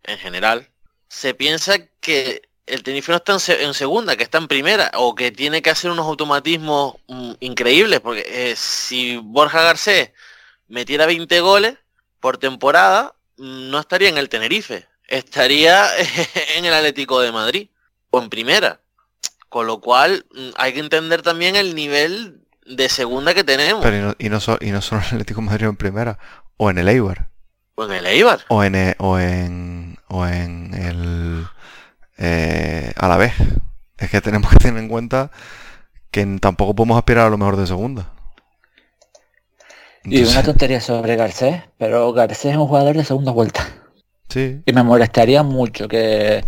en general, se piensa que el Tenerife no está en, se- en segunda, que está en primera, o que tiene que hacer unos automatismos mm, increíbles, porque eh, si Borja Garcés metiera 20 goles por temporada, no estaría en el Tenerife, estaría en el Atlético de Madrid, o en primera. Con lo cual mm, hay que entender también el nivel de segunda que tenemos. pero y no, y no, so- y no solo en el Atlético de Madrid en primera o en el Eibar O en el Eibar. o en o en o en el eh, a la vez es que tenemos que tener en cuenta que tampoco podemos aspirar a lo mejor de segunda Y una Entonces, tontería sobre Garcés, pero Garcés es un jugador de segunda vuelta. sí Y me molestaría mucho que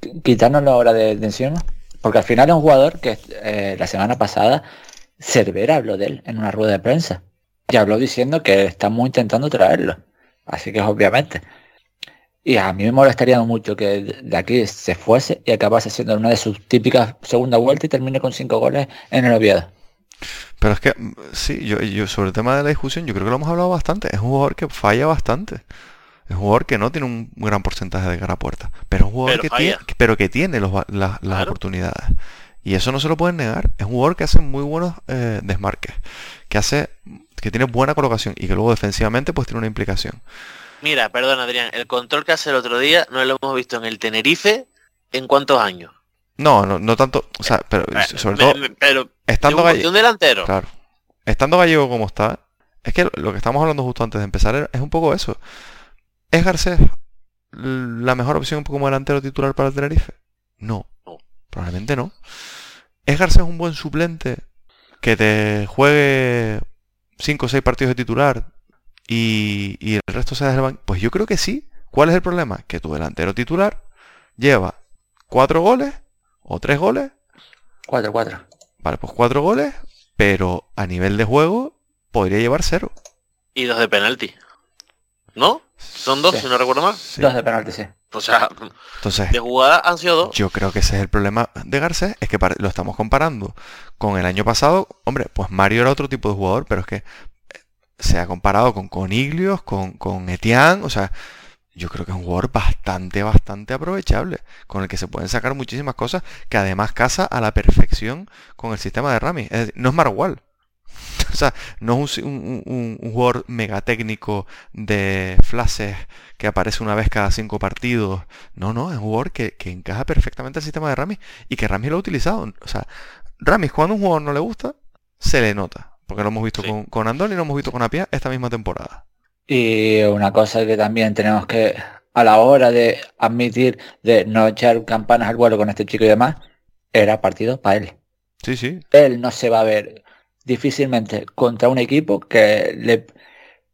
que quitarnos la hora de, de encima, porque al final es un jugador que eh, la semana pasada Cervera habló de él en una rueda de prensa. Y habló diciendo que estamos intentando traerlo. Así que obviamente. Y a mí me molestaría mucho que de aquí se fuese y acabase siendo una de sus típicas segunda vuelta y termine con cinco goles en el Oviedo. Pero es que, mm, sí, yo, yo sobre el tema de la discusión, yo creo que lo hemos hablado bastante. Es un jugador que falla bastante. Es un jugador que no tiene un gran porcentaje de cara a puerta. Pero es un jugador Pero que tiene, pero que tiene los las Claro. oportunidades. Y eso no se lo pueden negar. Es un jugador que hace muy buenos eh, desmarques. Que hace, que tiene buena colocación y que luego defensivamente pues tiene una implicación. Mira, perdón Adrián, el control que hace el otro día no lo hemos visto en el Tenerife en cuántos años. No, no, no tanto, o sea, pero sobre Me- todo me- pero estando un, Galle- de un delantero. Claro. Estando gallego como está, es que lo- que estamos hablando justo antes de empezar es un poco eso. ¿Es Garcés la mejor opción como delantero titular para el Tenerife? No. No. Probablemente no. ¿Es Garcés un buen suplente que te juegue 5 o 6 partidos de titular y, y el resto sea desde el banco? Pues yo creo que sí. ¿Cuál es el problema? Que tu delantero titular lleva 4 goles o 3 goles 4-4. Vale, pues cuatro goles, pero a nivel de juego podría llevar cero. Y dos de penalti. ¿No? Son dos, Sí. si no recuerdo mal. Sí. Dos de penalti, sí. O sea, Entonces, de jugada han sido dos. yo creo que ese es el problema de Garcés, es que lo estamos comparando con el año pasado. Hombre, pues Mario era otro tipo de jugador, pero es que se ha comparado con Coniglios, con, con Etienne, o sea, yo creo que es un jugador bastante, bastante aprovechable, con el que se pueden sacar muchísimas cosas, que además casa a la perfección con el sistema de Rami. Es decir, no es Marwal. sea, no es un, un, un, jugador mega técnico de flashes que aparece una vez cada cinco partidos. No, no, es un jugador que, que encaja perfectamente al sistema de Ramis y que Ramis lo ha utilizado. O sea, Ramis cuando un jugador no le gusta, se le nota. Porque lo hemos visto con, con Andón y lo hemos visto con Apia esta misma temporada. Y una cosa que también tenemos que, a la hora de admitir, de no echar campanas al vuelo con este chico y demás, era partido para él. Sí, sí. Él no se va a ver difícilmente contra un equipo que le...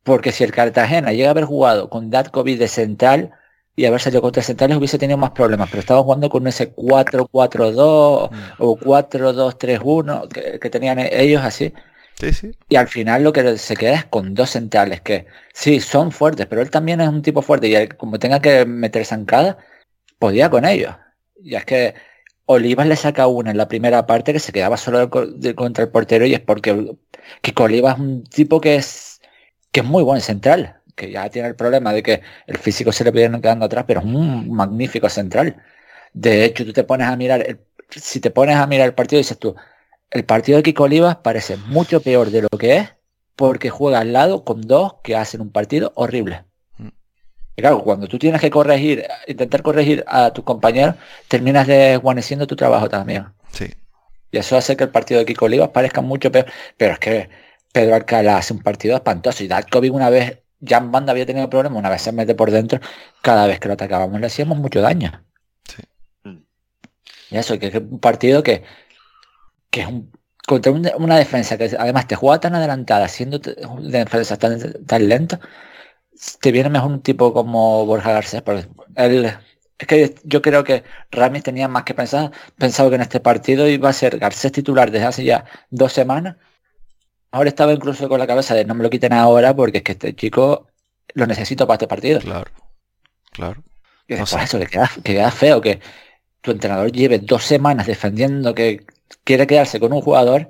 Porque si el Cartagena llega a haber jugado con Datkovic de central y haber salido contra centrales hubiese tenido más problemas, pero estaba jugando con ese 4-4-2 mm. o 4-2-3-1 que, que, tenían ellos así. Y al final lo que se queda es con dos centrales que sí, son fuertes, pero él también es un tipo fuerte y como tenga que meter zancada, podía con ellos. Y es que Olivas le saca una en la primera parte que se quedaba solo contra el portero y es porque que Olivas es un tipo que es que es muy buen central, que ya tiene el problema de que el físico se le viene quedando atrás, pero es un magnífico central. De hecho, tú te pones a mirar, el, si te pones a mirar el partido, dices tú, el partido de Kiko Olivas parece mucho peor de lo que es porque juega al lado con dos que hacen un partido horrible. Y claro, cuando tú tienes que corregir, intentar corregir a tus compañeros, terminas desguaneciendo tu trabajo también. Sí. Y eso hace que el partido de Kiko Olivas parezca mucho peor. Pero es que Pedro Alcalá hace un partido espantoso. Y Dalkovic una vez, Jan Banda había tenido problemas, una vez se mete por dentro, cada vez que lo atacábamos le hacíamos mucho daño. Sí. Y eso, que es un partido que, que es un, contra una defensa que además te juega tan adelantada, siendo defensa tan, tan lenta, te viene mejor un tipo como Borja Garcés. Porque él, es que yo creo que Ramis tenía más que pensar, pensado que en este partido iba a ser Garcés titular desde hace ya dos semanas. Ahora estaba incluso con la cabeza de no me lo quiten ahora porque es que este chico lo necesito para este partido. Claro, claro. Y después eso, que queda, que queda feo que tu entrenador lleve dos semanas defendiendo que quiere quedarse con un jugador,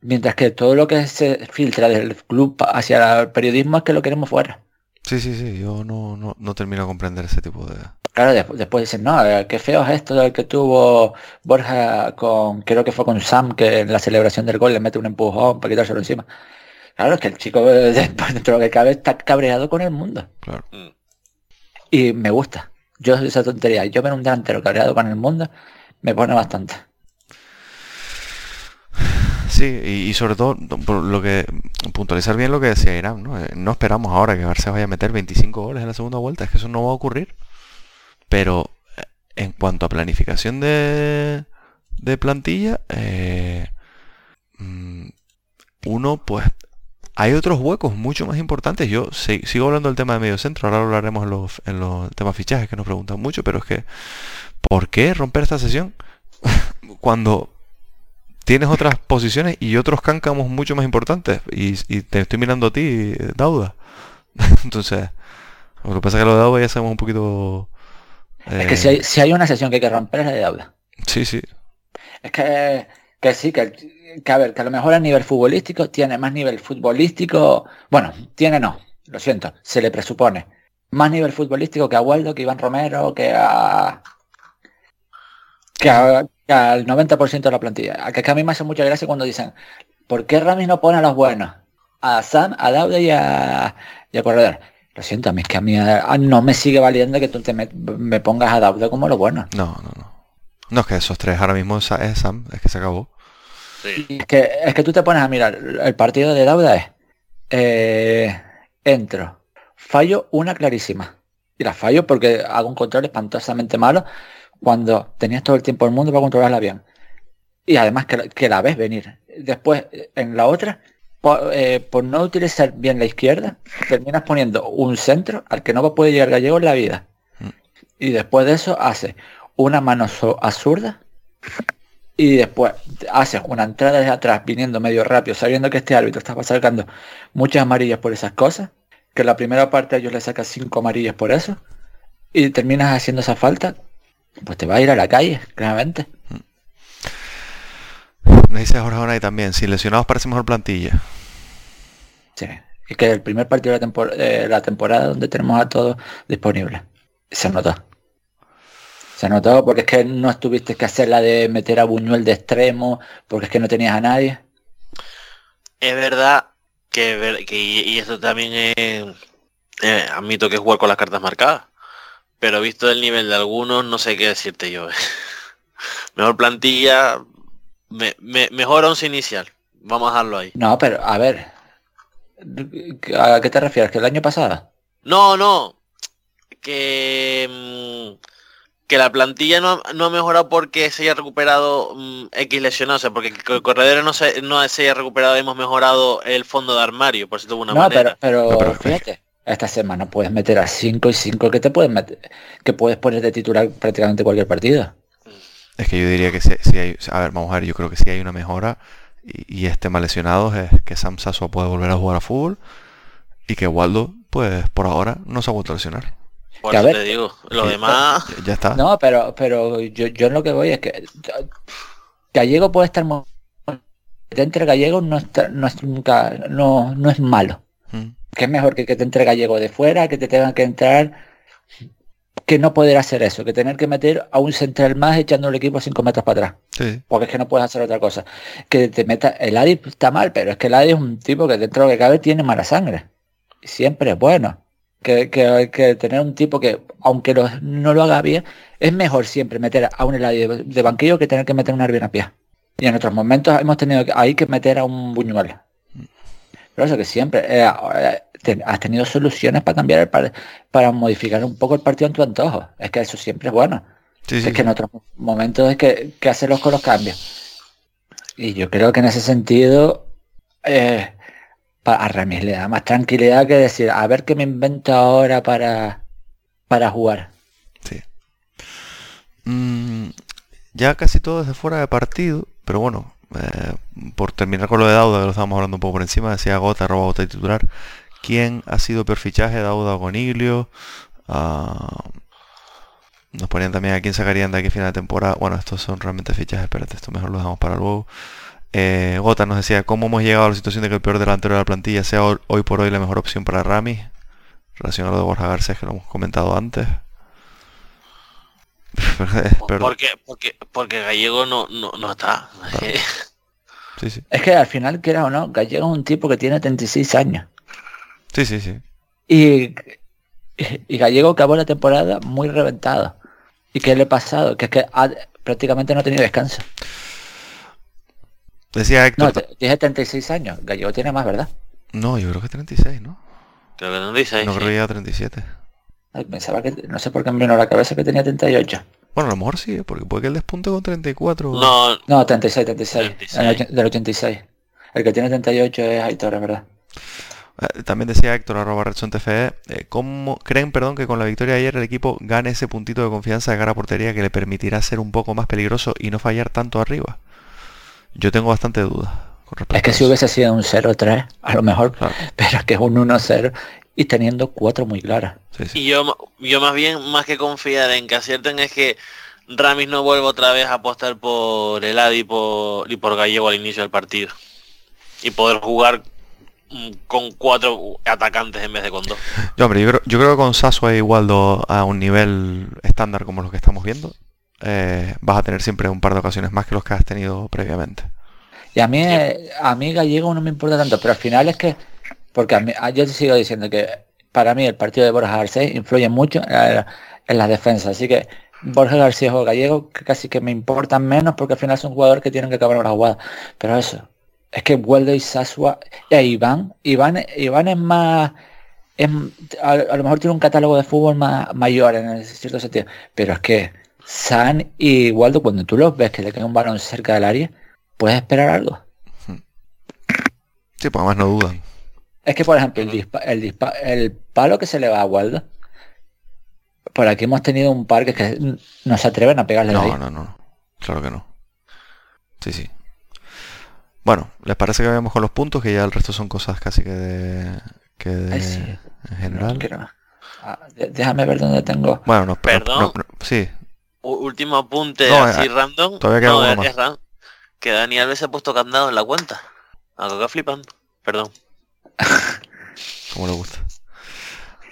mientras que todo lo que se filtra del club hacia el periodismo es que lo queremos fuera. Sí, sí, sí, yo no, no, no termino de comprender ese tipo de... Claro, después, después dicen, no, eh, qué feo es esto del que tuvo Borja con, creo que fue con Sam, que en la celebración del gol le mete un empujón para quitárselo encima. Claro, es que el chico dentro de lo que cabe está cabreado con el mundo. Claro. Y me gusta. Yo esa tontería, yo ver un delantero cabreado con el mundo, me pone bastante. Y, sobre todo, lo que puntualizar bien lo que decía Irán, ¿no? Eh, esperamos ahora que Barça vaya a meter 25 goles en la segunda vuelta, es que eso no va a ocurrir. Pero eh, en cuanto a planificación de, de plantilla, eh, mm, uno pues hay otros huecos mucho más importantes. Yo sigo hablando del tema de medio centro, ahora lo hablaremos en los temas fichajes que nos preguntan mucho, pero es que, ¿por qué romper esta sesión cuando tienes otras posiciones y otros cáncamos mucho más importantes. Y, te estoy mirando a ti, Dauda. Entonces, lo que pasa es que lo de Dauda ya sabemos un poquito... Es que si hay, si hay, una sesión que hay que romper es la de Dauda. Sí, sí. Es que, que sí, que, que, a ver, que a lo mejor a nivel futbolístico tiene más nivel futbolístico... Bueno, tiene no, lo siento, se le presupone. Más nivel futbolístico que a Waldo, que Iván Romero, que a... Que a, al 90% de la plantilla. Que, que a mí me hace mucha gracia cuando dicen, ¿por qué Rami no pone a los buenos? A Sam, a Daude y a, y a Corredor. Lo siento, a mí es que a mí no me sigue valiendo que tú te me, pongas a Daude como lo bueno. No, no, no. No es que esos tres ahora mismo es Sam, es que se acabó. Es, que, es que tú te pones a mirar, el partido de Dauda es, eh, entro, fallo una clarísima. Y la fallo porque hago un control espantosamente malo cuando tenías todo el tiempo del mundo para controlarla bien. Y además que, la ves venir. Después, en la otra, eh, por, no utilizar bien la izquierda, terminas poniendo un centro al que no puede llegar gallego en la vida. Mm. Y después de eso hace una mano absurda y después haces una entrada desde atrás viniendo medio rápido, sabiendo que este árbitro está sacando muchas amarillas por esas cosas, que la primera parte a ellos le saca cinco amarillas por eso, y terminas haciendo esa falta pues te va a ir a la calle, claramente. Me dice Jorge y también, si lesionados parece mejor plantilla. Sí, es que el primer partido de la, temporada donde tenemos a todos disponibles. Se notó. Se notó porque es que no estuviste que hacer la de meter a Buñuel de extremo, porque es que no tenías a nadie. es verdad que, que y y esto también es, eh, admito que es jugar con las cartas marcadas. Pero visto el nivel de algunos, no sé qué decirte yo. eh. Mejor plantilla, me, me- mejor once inicial. Vamos a dejarlo ahí. No, pero a ver. ¿A qué te refieres? ¿Que el año pasado? No, no. Que, mm, que la plantilla no, ha- no ha mejorado porque se haya recuperado mm, X lesionados. O sea, porque el corredero no se, no se haya recuperado, hemos mejorado el fondo de armario, por si tuvo una no, manera. pero, pero, No, pero- fíjate, esta semana puedes meter a 5 y 5 que te puedes meter, que puedes poner de titular prácticamente cualquier partido. Es que yo diría que si, si hay, a ver, vamos a ver, yo creo que si hay una mejora y, y este mal lesionados es que Sam Sasso puede volver a jugar a fútbol y que Waldo, pues por ahora no se ha vuelto a lesionar. Por que a eso ver, te digo. Lo que- demás, Ya, ya está. No, pero, pero yo, yo en lo que voy es que Gallego puede estar entre Gallego no, está- no es nunca, no, no es malo. Mm. Que es mejor que que te entre gallego de fuera, que te tengan que entrar, que no poder hacer eso, que tener que meter a un central más echando el equipo cinco metros para atrás, Sí, porque es que no puedes hacer otra cosa. Que te meta, el Adi está mal, pero es que el Adi es un tipo que dentro de lo que cabe tiene mala sangre. Siempre es bueno. Que, que, que tener un tipo que, aunque lo- no lo haga bien, es mejor siempre meter a un Adi de, de banquillo que tener que meter una a pie. Y en otros momentos hemos tenido que, hay que meter a un Buñuel. Pero eso que siempre eh, eh, te- has tenido soluciones para cambiar el par- para modificar un poco el partido en tu antojo. Es que eso siempre es bueno. sí, sí. es que en otros momentos es que, que hacerlos con los cambios. Y yo creo que en ese sentido eh, a Ramis le da más tranquilidad que decir, a ver qué me invento ahora para, para jugar. sí. Mm, ya casi todo desde fuera de partido, pero bueno, eh, por terminar con lo de Dauda, que lo estábamos hablando un poco por encima, decía Gota, arroba Gota y titular, ¿quién ha sido peor fichaje, Dauda o Coniglio? Ah, nos ponían también a quién sacarían de aquí a final de temporada. Bueno, estos son realmente fichajes, espérate, esto mejor lo dejamos para luego. Eh, Gota nos decía, ¿cómo hemos llegado a la situación de que el peor delantero de la plantilla sea hoy, por hoy la mejor opción para Rami? Relacionado a lo de Borja Garcés, que lo hemos comentado antes. Porque, porque, porque Gallego no, no, no está. Sí, sí. Es que al final, quiera o no, Gallego es un tipo que tiene 36 años. Sí, sí, sí. Y, y Gallego acabó la temporada muy reventado. ¿Y qué le ha pasado? Que es que ha- prácticamente no ha tenido descanso. Decía Héctor. No, dije 36 años. Gallego tiene más, ¿verdad? No, yo creo que 36, ¿no? Creo que no dice. No sí. creo que a 37. Ay, pensaba que, no sé por qué me vino a la cabeza que tenía 38. Bueno, a lo mejor sí, ¿eh? porque puede que el despunte con 34. No, No, 36, 36. 36. el och- del 86. El que tiene 38 es Aitor, es verdad. Eh, También decía Héctor, arroba Redson TFE, eh, ¿cómo creen, perdón, que con la victoria de ayer el equipo gane ese puntito de confianza de cara a portería que le permitirá ser un poco más peligroso y no fallar tanto arriba? Yo tengo bastante dudas con respecto Es que a si hubiese sido un 0-3, a lo mejor, Claro. pero es que es un 1-0 y teniendo cuatro muy claras. Sí, sí. Y yo, yo más bien, más que confiar en que acierten, es que Ramis no vuelva otra vez a apostar por el Adi y por, y por Gallego al inicio del partido. Y poder jugar mm, con cuatro atacantes en vez de con dos. Yo, hombre, yo creo, yo creo que con Sasso e Igualdo a un nivel estándar como los que estamos viendo, eh, vas a tener siempre un par de ocasiones más que los que has tenido previamente. Y a mí, eh, a mí Gallego no me importa tanto, pero al final es que, porque a mí, a- yo te sigo diciendo que para mí el partido de Borja Garcés influye mucho en, en la defensa, así que Borja García o Gallego casi que me importan menos porque al final son jugadores que tienen que acabar la jugada. Pero eso, es que Waldo y Sasua y Iván, Iván, Iván es más, es, a, lo mejor tiene un catálogo de fútbol más mayor en cierto sentido, pero es que San y Waldo cuando tú los ves que le cae un balón cerca del área, puedes esperar algo. Sí, pues además no dudan. Es que, por ejemplo, el, dispa- el, dispa- el palo que se le va a Waldo, por aquí hemos tenido un par que, es que no se atreven a pegarle de ahí. No, no, no. Claro que no. Sí, sí. Bueno, ¿les parece que vayamos con los puntos? Que ya el resto son cosas casi que de... Que de Ay, sí. en No general. quiero- Ah, déjame ver dónde tengo. Bueno, no, Perdón. no, no, sí. Último apunte No, así eh, random. todavía queda No, uno es- más. es Que Dani Alves se ha puesto candado en la cuenta. Acá flipando. Perdón. Como le gusta.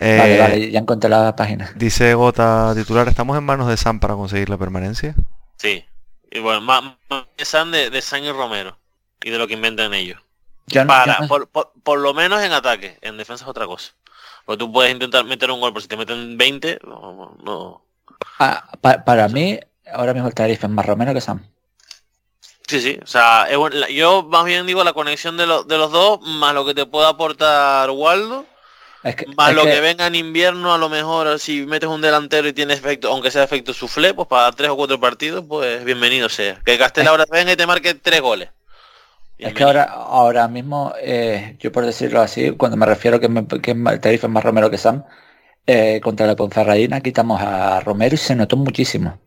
Vale, Eh, vale, ya encontré la página. Dice Gota titular, ¿estamos en manos de Sam para conseguir la permanencia? Sí. Y bueno, más, más de San de, de San y Romero. Y de lo que inventan ellos. Para, Por, lo menos en ataque, en defensa es otra cosa. Porque tú puedes intentar meter un gol, pero si te meten 20, no. Ah, para mí, ahora mismo el Tenerife es más Romero que Sam. Sí, sí, o sea, yo más bien digo la conexión de, de los dos, más lo que te pueda aportar Waldo, más lo que... venga en invierno, a lo mejor si metes un delantero y tiene efecto, aunque sea efecto suflé, pues para tres o cuatro partidos, pues bienvenido sea. Que Castell ahora venga y te marque tres goles. Es que ahora, ahora mismo, eh, yo por decirlo así, cuando me refiero que, me, que el tarifa es más Romero que Sam, eh, contra la Ponferradina quitamos a Romero y se notó muchísimo.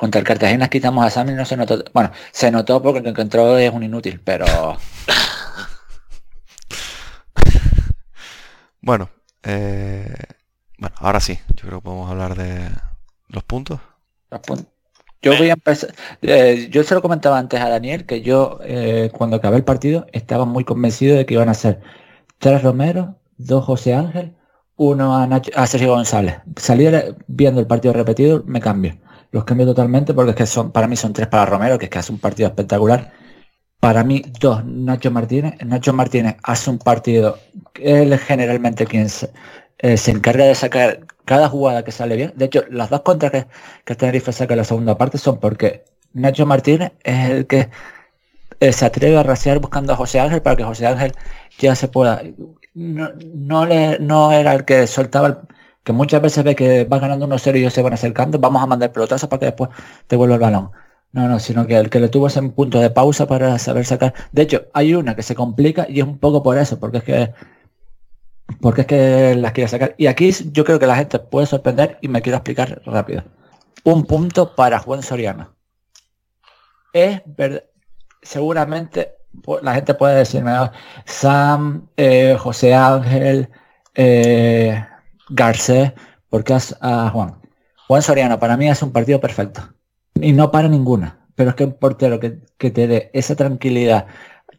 Contra el Cartagena quitamos a Sam y no se notó. Bueno, se notó porque el que encontró es un inútil, pero... Bueno, eh, bueno, ahora sí, yo creo que podemos hablar de los puntos. Yo voy a empezar, eh, yo se lo comentaba antes a Daniel que yo eh, cuando acabé el partido estaba muy convencido de que iban a ser tres Romero, dos José Ángel, uno a, Nacho, a Sergio González. Salir viendo el partido repetido me cambio. Los cambio totalmente porque es que son, para mí son tres para Romero, que es que hace un partido espectacular para mí, dos, Nacho Martínez. Nacho Martínez hace un partido, él es generalmente quien eh, se, encarga de sacar cada jugada que sale bien. De hecho, las dos contras que, que Tenerife saca en la segunda parte son porque Nacho Martínez es el que eh, se atreve a rasear buscando a José Ángel para que José Ángel ya se pueda. No, le, no era el que soltaba muchas veces ve que va ganando 1-0 y ellos se van acercando, vamos a mandar pelotazos para que después te vuelva el balón. No, no, sino que el que le tuvo ese punto de pausa para saber sacar. De hecho, hay una que se complica y es un poco por eso, porque es que porque es que las quiere sacar. Y aquí yo creo que la gente puede sorprender y me quiero explicar rápido. Un punto para Juan Soriano. Es verdad, seguramente la gente puede decirme, ah, Sam, eh, José Ángel, eh, Garcés, porque es a Juan. Juan Soriano para mí es un partido perfecto y no para ninguna. Pero es que un portero que, te dé esa tranquilidad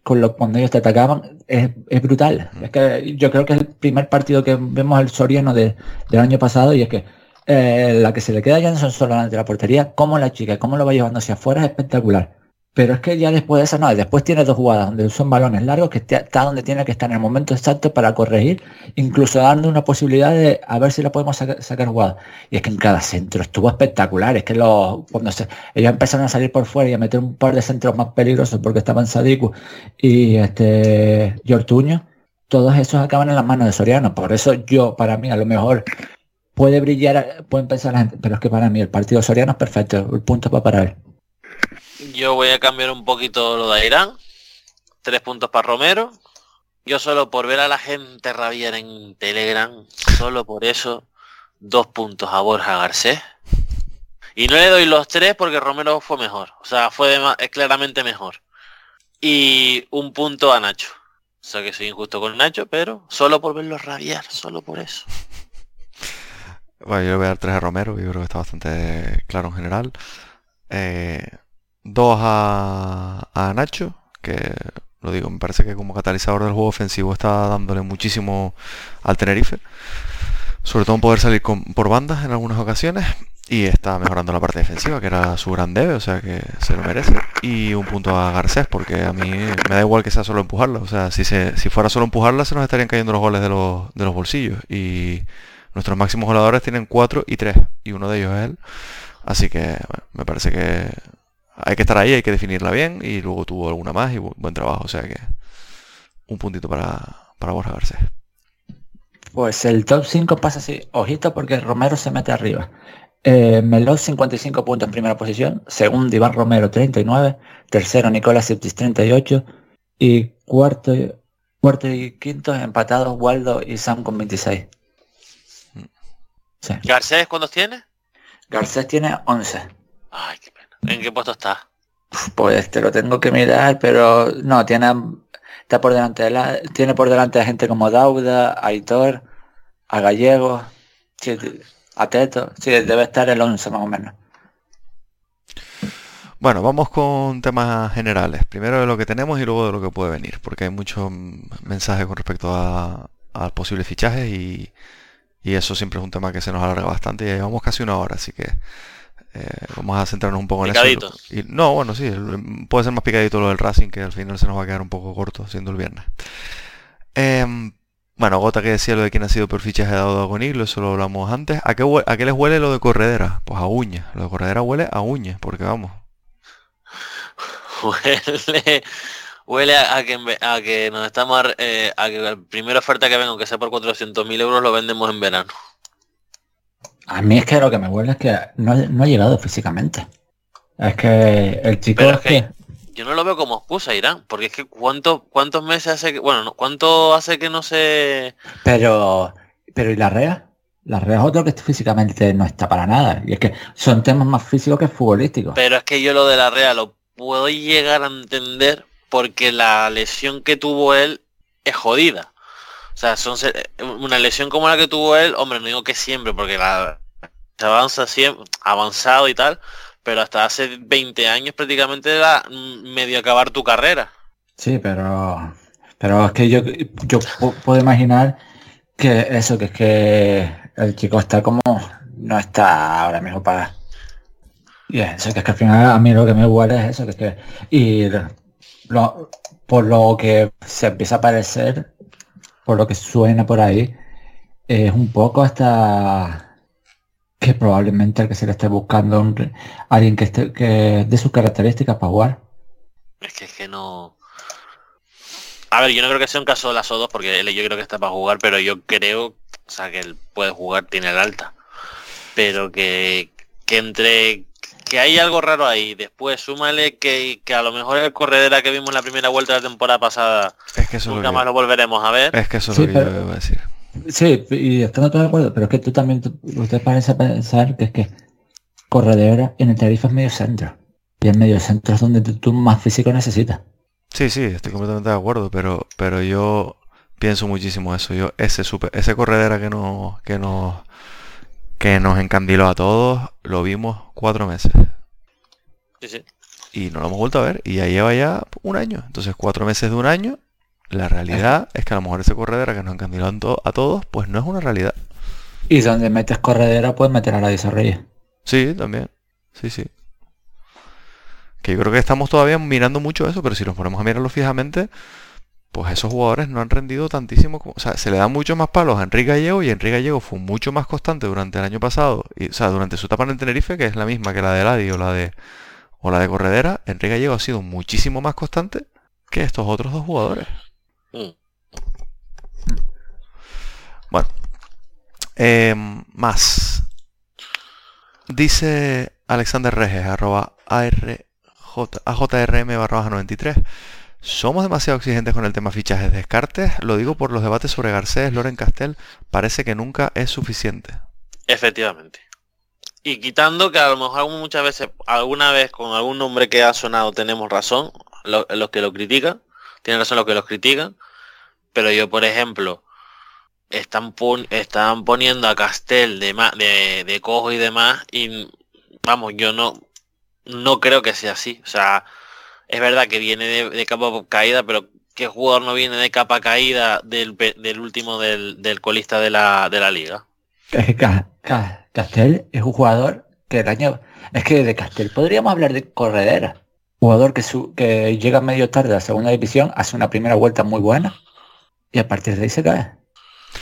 con lo cuando ellos te atacaban es, brutal. Es que yo creo que es el primer partido que vemos al Soriano del año pasado y es que eh, la que se le queda ya son solo de la portería, como la chica, cómo lo va llevando hacia afuera es espectacular. Pero es que ya después de eso no, después tiene dos jugadas donde son balones largos que está donde tiene que estar en el momento exacto para corregir, incluso dando una posibilidad de a ver si la podemos sacar, jugada. Y es que en cada centro estuvo espectacular, es que los, cuando se, ellos empezaron a salir por fuera y a meter un par de centros más peligrosos porque estaban Sadiku y este Yortuño, todos esos acaban en las manos de Soriano. Por eso yo, para mí, a lo mejor puede brillar, pueden pensar la gente, pero es que para mí el partido Soriano es perfecto, el punto para parar. Yo voy a cambiar un poquito lo de Irán. Tres puntos para Romero. Yo solo por ver a la gente rabiar en Telegram, solo por eso, dos puntos a Borja Garcés. Y no le doy los tres porque Romero fue mejor. O sea, fue claramente mejor. Y un punto a Nacho. O sea que soy injusto con Nacho, pero solo por verlo rabiar, solo por eso. Bueno, yo le voy a dar tres a Romero, yo creo que está bastante claro en general. Eh, Dos a, Nacho, que lo digo, me parece que como catalizador del juego ofensivo está dándole muchísimo al Tenerife. Sobre todo en poder salir por bandas en algunas ocasiones. Y está mejorando la parte defensiva, que era su gran debe, o sea que se lo merece. Y un punto a Garcés, porque a mí me da igual que sea solo empujarla. O sea, si, se, si fuera solo empujarla, se nos estarían cayendo los goles de los, de los bolsillos. Y nuestros máximos goleadores tienen 4 y 3, y uno de ellos es él. Así que me parece que hay que estar ahí, hay que definirla bien y luego tuvo alguna más y buen trabajo. O sea que un puntito para, para Borja Garcés. Pues el top 5 pasa así, ojito porque Romero se mete arriba. Eh, 55 puntos en primera posición, segundo Iván Romero 39, tercero Nicolás Septis 38 y cuarto, cuarto y quinto empatados Waldo y Sam con 26. ¿Garcés cuántos tiene? Garcés tiene 11. Ay, qué ¿En qué puesto está? Pues te lo tengo que mirar, pero no, tiene está por delante de la, tiene por delante a gente como Dauda, Aitor, a Gallego, a Teto, sí, debe estar el 11 más o menos. Bueno, vamos con temas generales. Primero de lo que tenemos y luego de lo que puede venir, porque hay muchos mensajes con respecto a, posibles fichajes y, y, eso siempre es un tema que se nos alarga bastante y llevamos casi una hora, así que Eh, vamos a centrarnos un poco Picadito. en eso. Y, no, bueno, sí, puede ser más picadito lo del Racing, que al final se nos va a quedar un poco corto siendo el viernes. Em, bueno, Gota que decía lo de quién ha sido por fichaje de Agoniglo, eso lo hablamos antes. ¿A qué, ¿A qué les huele lo de Corredera? Pues a uña. Lo de Corredera huele a uña, porque vamos. Huele, huele a, a que, a que nos estamos eh, a que la primera oferta que venga, aunque sea por 400.000 euros, lo vendemos en verano. A mí es que lo que me huele es que no, no ha llegado físicamente. Es que el chico Pero es que-. Yo no lo veo como excusa, Irán, porque es que cuánto, cuántos meses hace que, bueno, no, cuánto hace que no se Pero... Pero ¿y la REA? La REA es otro que físicamente no está para nada. Y es que son temas más físicos que futbolísticos. Pero es que yo lo de la Real lo puedo llegar a entender porque la lesión que tuvo él es jodida. Sea, son se- una lesión como la que tuvo él, hombre, no digo que siempre, porque la se avanza siempre, avanzado y tal, pero hasta hace 20 años prácticamente era medio acabar tu carrera. Sí, pero... Pero es que yo, yo pu- puedo imaginar que eso, que es que el chico está como... No está ahora mismo para... Y eso, que es que al final a mí lo que me huele es eso, que es que... Y por lo que se empieza a parecer, por lo que suena por ahí, es un poco hasta que probablemente el que se le esté buscando un alguien que esté que de sus características para jugar. Es que es que no. A ver, yo no creo que sea un caso de las O2 porque él yo creo que está para jugar, pero yo creo, o sea, que él puede jugar, tiene el alta. Pero que entre que hay algo raro ahí, después súmale que, que a lo mejor el corredera que vimos en la primera vuelta de la temporada pasada, Es que eso es nunca lo más que, lo volveremos a ver. es que eso es Sí, lo que yo iba a decir. Sí, y estando todo de acuerdo, pero es que tú también, usted parece pensar que es que corredera en el Tenerife es medio centro. Y el medio centro es donde tú, más físico necesitas. Sí, sí, estoy completamente de acuerdo, pero, pero yo pienso muchísimo eso. Yo, ese super, ese corredera que nos, que nos, que nos encandiló a todos, lo vimos cuatro meses. Sí, sí. Y no lo hemos vuelto a ver. Y ya lleva ya un año. Entonces, cuatro meses de un año, la realidad es que a lo mejor ese corredera que nos encandiló a to- a todos, pues no es una realidad. Y donde metes corredera puedes meter a la Reyes. Sí, también. Sí, sí. Que yo creo que estamos todavía mirando mucho eso, pero si nos ponemos a mirarlo fijamente, pues esos jugadores no han rendido tantísimo. como- o sea, se le dan mucho más palos a Enrique Gallego y Enrique Gallego fue mucho más constante durante el año pasado, y, o sea, durante su etapa en el Tenerife, que es la misma que la de Ladi o la de, o la de Corredera, Enrique Gallego ha sido muchísimo más constante que estos otros dos jugadores. Bueno, eh, más. Dice Alexander Reges, arroba ARJ, AJRM barra baja 93. Somos demasiado exigentes con el tema fichajes descartes. Lo digo por los debates sobre Garcés, Loren Castel. Parece que nunca es suficiente. Efectivamente. Y quitando que a lo mejor muchas veces, alguna vez con algún nombre que ha sonado tenemos razón, lo- los que lo critican, tienen razón los que los critican, pero yo por ejemplo, están, pon- están poniendo a Castel de, de, de cojo y demás, y vamos, yo no, no creo que sea así. O sea, es verdad que viene de, de capa caída, pero ¿qué jugador no viene de capa caída del, último del, del colista de la, de la liga? Castel es un jugador que el año... Es que de Castel podríamos hablar de corredera. Jugador que, su- que llega medio tarde a la segunda división, hace una primera vuelta muy buena y a partir de ahí se cae.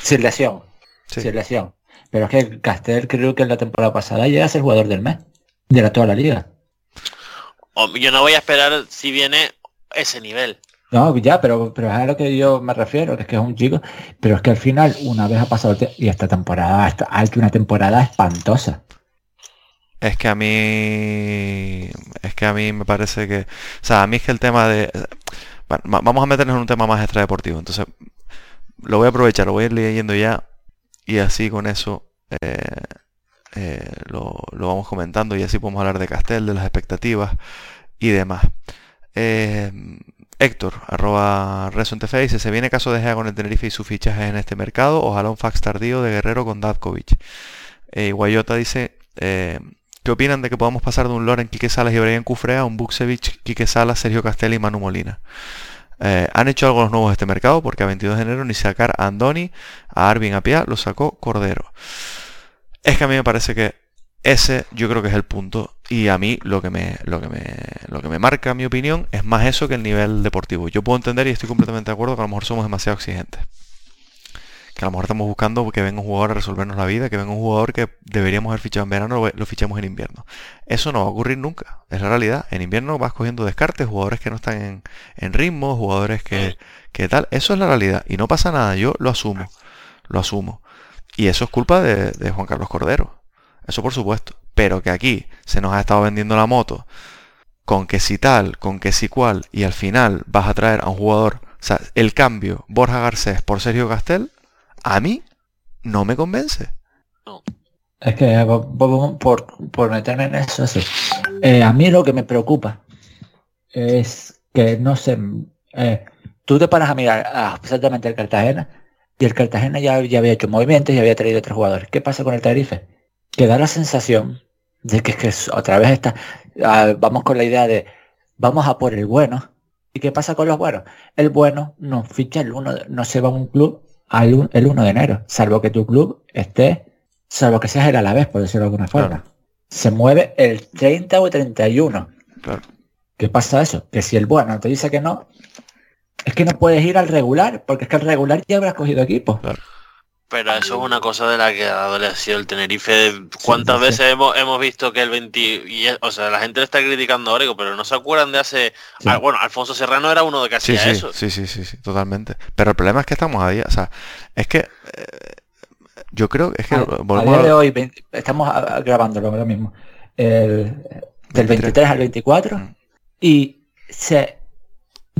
Sin lesión. Sí. Sin lesión. Pero es que Castel creo que en la temporada pasada llega a ser jugador del mes. De la toda la liga. Yo no voy a esperar si viene ese nivel. No, ya, pero, pero es a lo que yo me refiero, que es que es un chico, pero es que al final, una vez ha pasado y esta temporada esta- ha hecho una temporada espantosa. Es que a mí. Es que a mí me parece que. O sea, a mí es que el tema de. Bueno, va- vamos a meternos en un tema más extradeportivo. Entonces, lo voy a aprovechar, lo voy a ir leyendo ya. Y así con eso eh, eh, lo, lo vamos comentando. Y así podemos hablar de Castel, de las expectativas y demás. Eh, Héctor, arroba ResonTF, dice, se viene caso de Gea con el Tenerife y sus fichajes en este mercado. Ojalá un fax tardío de Guerrero con Dadkovic. Eh, Guayota dice, eh, ¿qué opinan de que podamos pasar de un Loren, Quique Salas y Brian Cufrea a un Buksevich, Quique Salas, Sergio Castel y Manu Molina? Han hecho algo los nuevos de este mercado porque a 22 de enero ni sacar a Andoni, a Arvin Apia, lo sacó Cordero. Es que a mí me parece que Ese yo creo que es el punto. Y a mí lo que me, lo que me, lo que me marca mi opinión es más eso que el nivel deportivo. Yo puedo entender y estoy completamente de acuerdo que a lo mejor somos demasiado exigentes. Que a lo mejor estamos buscando que venga un jugador a resolvernos la vida, que venga un jugador que deberíamos haber fichado en verano, lo, lo fichamos en invierno. Eso no va a ocurrir nunca. Es la realidad. En invierno vas cogiendo descartes, jugadores que no están en, en ritmo, jugadores que, que tal. Eso es la realidad. Y no pasa nada. Yo lo asumo. Lo asumo. Y eso es culpa de, de Juan Carlos Cordero. Eso por supuesto. Pero que aquí se nos ha estado vendiendo la moto con que si tal, con que si cual, y al final vas a traer a un jugador, o sea, el cambio Borja Garcés por Sergio Castel, a mí no me convence. Es que eh, po- po- por, por meterme en eso, sí. Eh, a mí lo que me preocupa es que, no sé, eh, tú te paras a mirar a exactamente el Cartagena y el Cartagena ya, ya había hecho movimientos y había traído otros jugadores. ¿Qué pasa con el Tenerife? Que da la sensación de que, es que otra vez está, ah, vamos con la idea de vamos a por el bueno. ¿Y qué pasa con los buenos? El bueno no ficha el uno, no se va a un club al un- el 1 de enero, salvo que tu club esté salvo que seas el Alavés, por decirlo de alguna forma. Claro. Se mueve el 30 o 31. Claro. ¿Qué pasa eso? Que si el bueno te dice que no, es que no puedes ir al regular, porque es que el regular ya habrás cogido equipo. Pero eso es una cosa de la que ha adolecido el Tenerife. ¿Cuántas sí, sí. veces hemos, hemos visto que el 20... Y es- o sea, la gente le está criticando ahora, digo, pero no se acuerdan de hace... Sí. Ah, bueno, Alfonso Serrano era uno de que hacía sí, eso. sí, sí, sí, sí, totalmente. Pero el problema es que estamos a día, o sea, es que eh, yo creo que es que A, a día a- de hoy, 20 estamos a- a- grabándolo ahora mismo, el- del 23 al 24, Mm. y se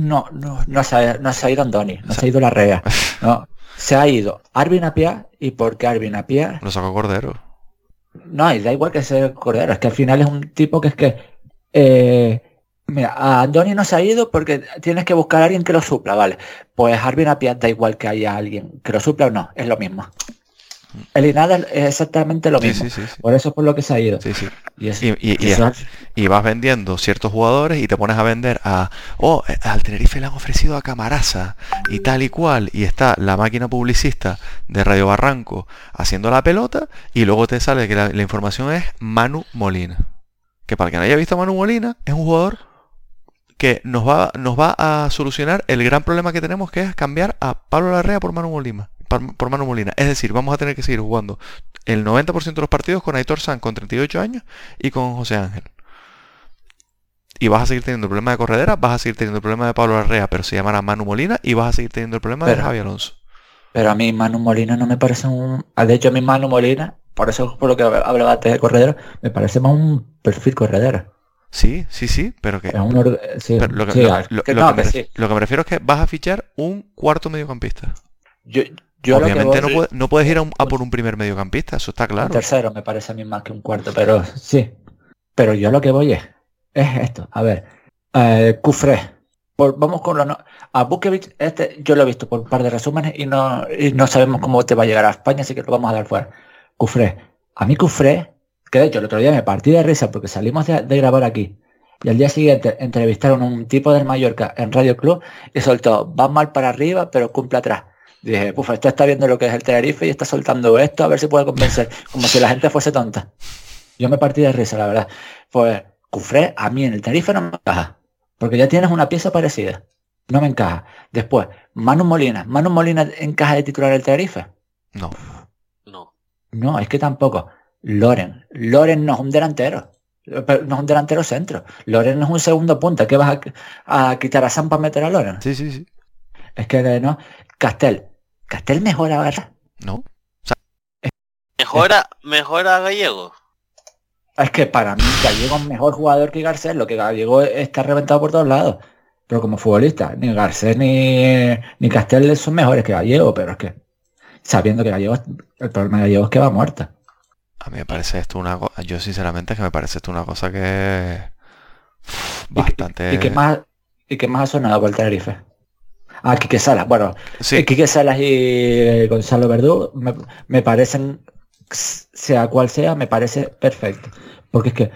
no, no, no, se ha, no se ha ido Andoni, no se ha ido Larrea, no, se ha ido Arvin Apia, y porque Arvin Apia lo sacó Cordero. No, y da igual que sea Cordero, es que al final es un tipo que es que... eh, mira, a Andoni no se ha ido porque tienes que buscar a alguien que lo supla, ¿vale? Pues Arvin Apia da igual que haya alguien que lo supla o no, es lo mismo. El Inada es exactamente lo mismo. sí, sí, sí. Por eso es por lo que se ha ido. Sí, sí. Y, eso- Y, y- y y- eso- y vas vendiendo ciertos jugadores y te pones a vender a, oh, eh, al Tenerife le han ofrecido a Camarasa y tal y cual, y está la máquina publicista de Radio Barranco haciendo la pelota, y luego te sale que la, la información es Manu Molina. Que para el que no haya visto a Manu Molina, es un jugador que nos va, nos va a solucionar el gran problema que tenemos, que es cambiar a Pablo Larrea por Manu Molina. Por, Manu Molina. Es decir, vamos a tener que seguir jugando el 90% de los partidos con Aitor San con 38 años y con José Ángel. Y vas a seguir teniendo el problema de Corredera, vas a seguir teniendo el problema de Pablo Arrea, pero se llamará Manu Molina, y vas a seguir teniendo el problema de Javi Alonso. Pero a mí Manu Molina no me parece un... ah, De hecho, a mí Manu Molina, por eso por lo que hablaba antes de Corredero, me parece más un perfil Corredero. Sí, sí, sí, pero que... Lo que me refiero es que vas a fichar un cuarto mediocampista. Yo, yo Obviamente voy- no, puede- no puedes ir a, un- a por un primer mediocampista, eso está Un claro. tercero me parece a mí más que un cuarto, pero sí. Pero yo lo que voy es, es esto. A ver, eh, Cufré. Por- vamos con lo no. A Bukevich, este yo lo he visto por un par de resúmenes y no, y no sabemos cómo te va a llegar a España, así que lo vamos a dar fuera. Cufré. A mí Cufré, que de hecho el otro día me partí de risa porque salimos de, de grabar aquí. Y al día siguiente entrevistaron a un tipo del Mallorca en Radio Club y soltó, va mal para arriba, pero cumple atrás. Dije, puf, esto está viendo lo que es el Tenerife y está soltando esto a ver si puede convencer, como si la gente fuese tonta. Yo me partí de risa, la verdad. Pues Cufré, a mí en el Tenerife no me encaja, porque ya tienes una pieza parecida. No me encaja. Después, Manu Molina. ¿Manu Molina encaja de titular el Tenerife? No. No. No, es que tampoco. Loren. Loren no es un delantero. Pero No es un delantero centro. Loren no es un segundo punta. ¿Qué vas a, a quitar a Sam para meter a Loren? Sí, sí, sí. Es que no. Castel. Castel mejora, ¿verdad? No. Mejora, mejora a Gallego. Es que para mí Gallego es mejor jugador que Garcés, lo que Gallego está reventado por todos lados. Pero como futbolista, ni Garcés ni, ni Castel son mejores que Gallego, pero es que sabiendo que Gallego, el problema de Gallego es que va muerta. A mí me parece esto una cosa... Yo sinceramente es que me parece esto una cosa que... uf, ¿Y qué- Bastante... ¿Y qué más, y qué más ha sonado por el Tenerife? Ah, Quique Salas. Bueno, Sí, Quique Salas y Gonzalo Verdú me, me parecen, sea cual sea, me parece perfecto. Porque es que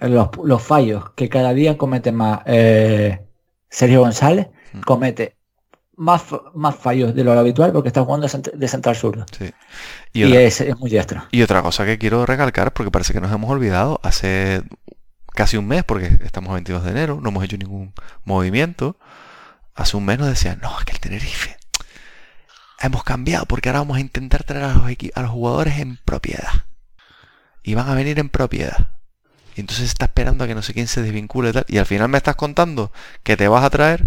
los, los fallos que cada día comete más eh, Sergio González, Mm. comete más, más fallos de lo habitual porque está jugando de central sur. Sí. Y, y es, es, muy diestro. Y otra cosa que quiero recalcar, porque parece que nos hemos olvidado, hace casi un mes, porque estamos a 22 de enero, no hemos hecho ningún movimiento. Hace un mes nos decían, no, es que el Tenerife hemos cambiado porque ahora vamos a intentar traer a los, a los jugadores en propiedad. Y van a venir en propiedad. Y entonces está esperando a que no sé quién se desvincule y tal. Y al final me estás contando que te vas a traer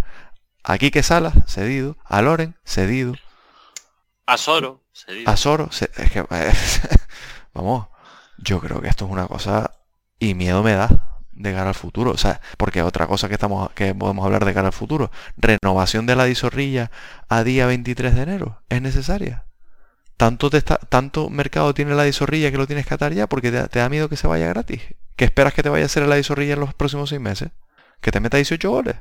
a Quique Salas, cedido, a Loren, cedido. A Soro, cedido. A Soro, es que, vamos, yo creo que esto es una cosa y miedo me da de cara al futuro. O sea, porque otra cosa que estamos que podemos hablar de cara al futuro, renovación de la disorrilla a día 23 de enero, ¿es necesaria? Tanto, te está, tanto mercado tiene la disorrilla que lo tienes que atar ya porque te, da miedo que se vaya gratis. ¿Qué esperas que te vaya a hacer la disorrilla en los próximos seis meses? ¿Que te meta 18 goles?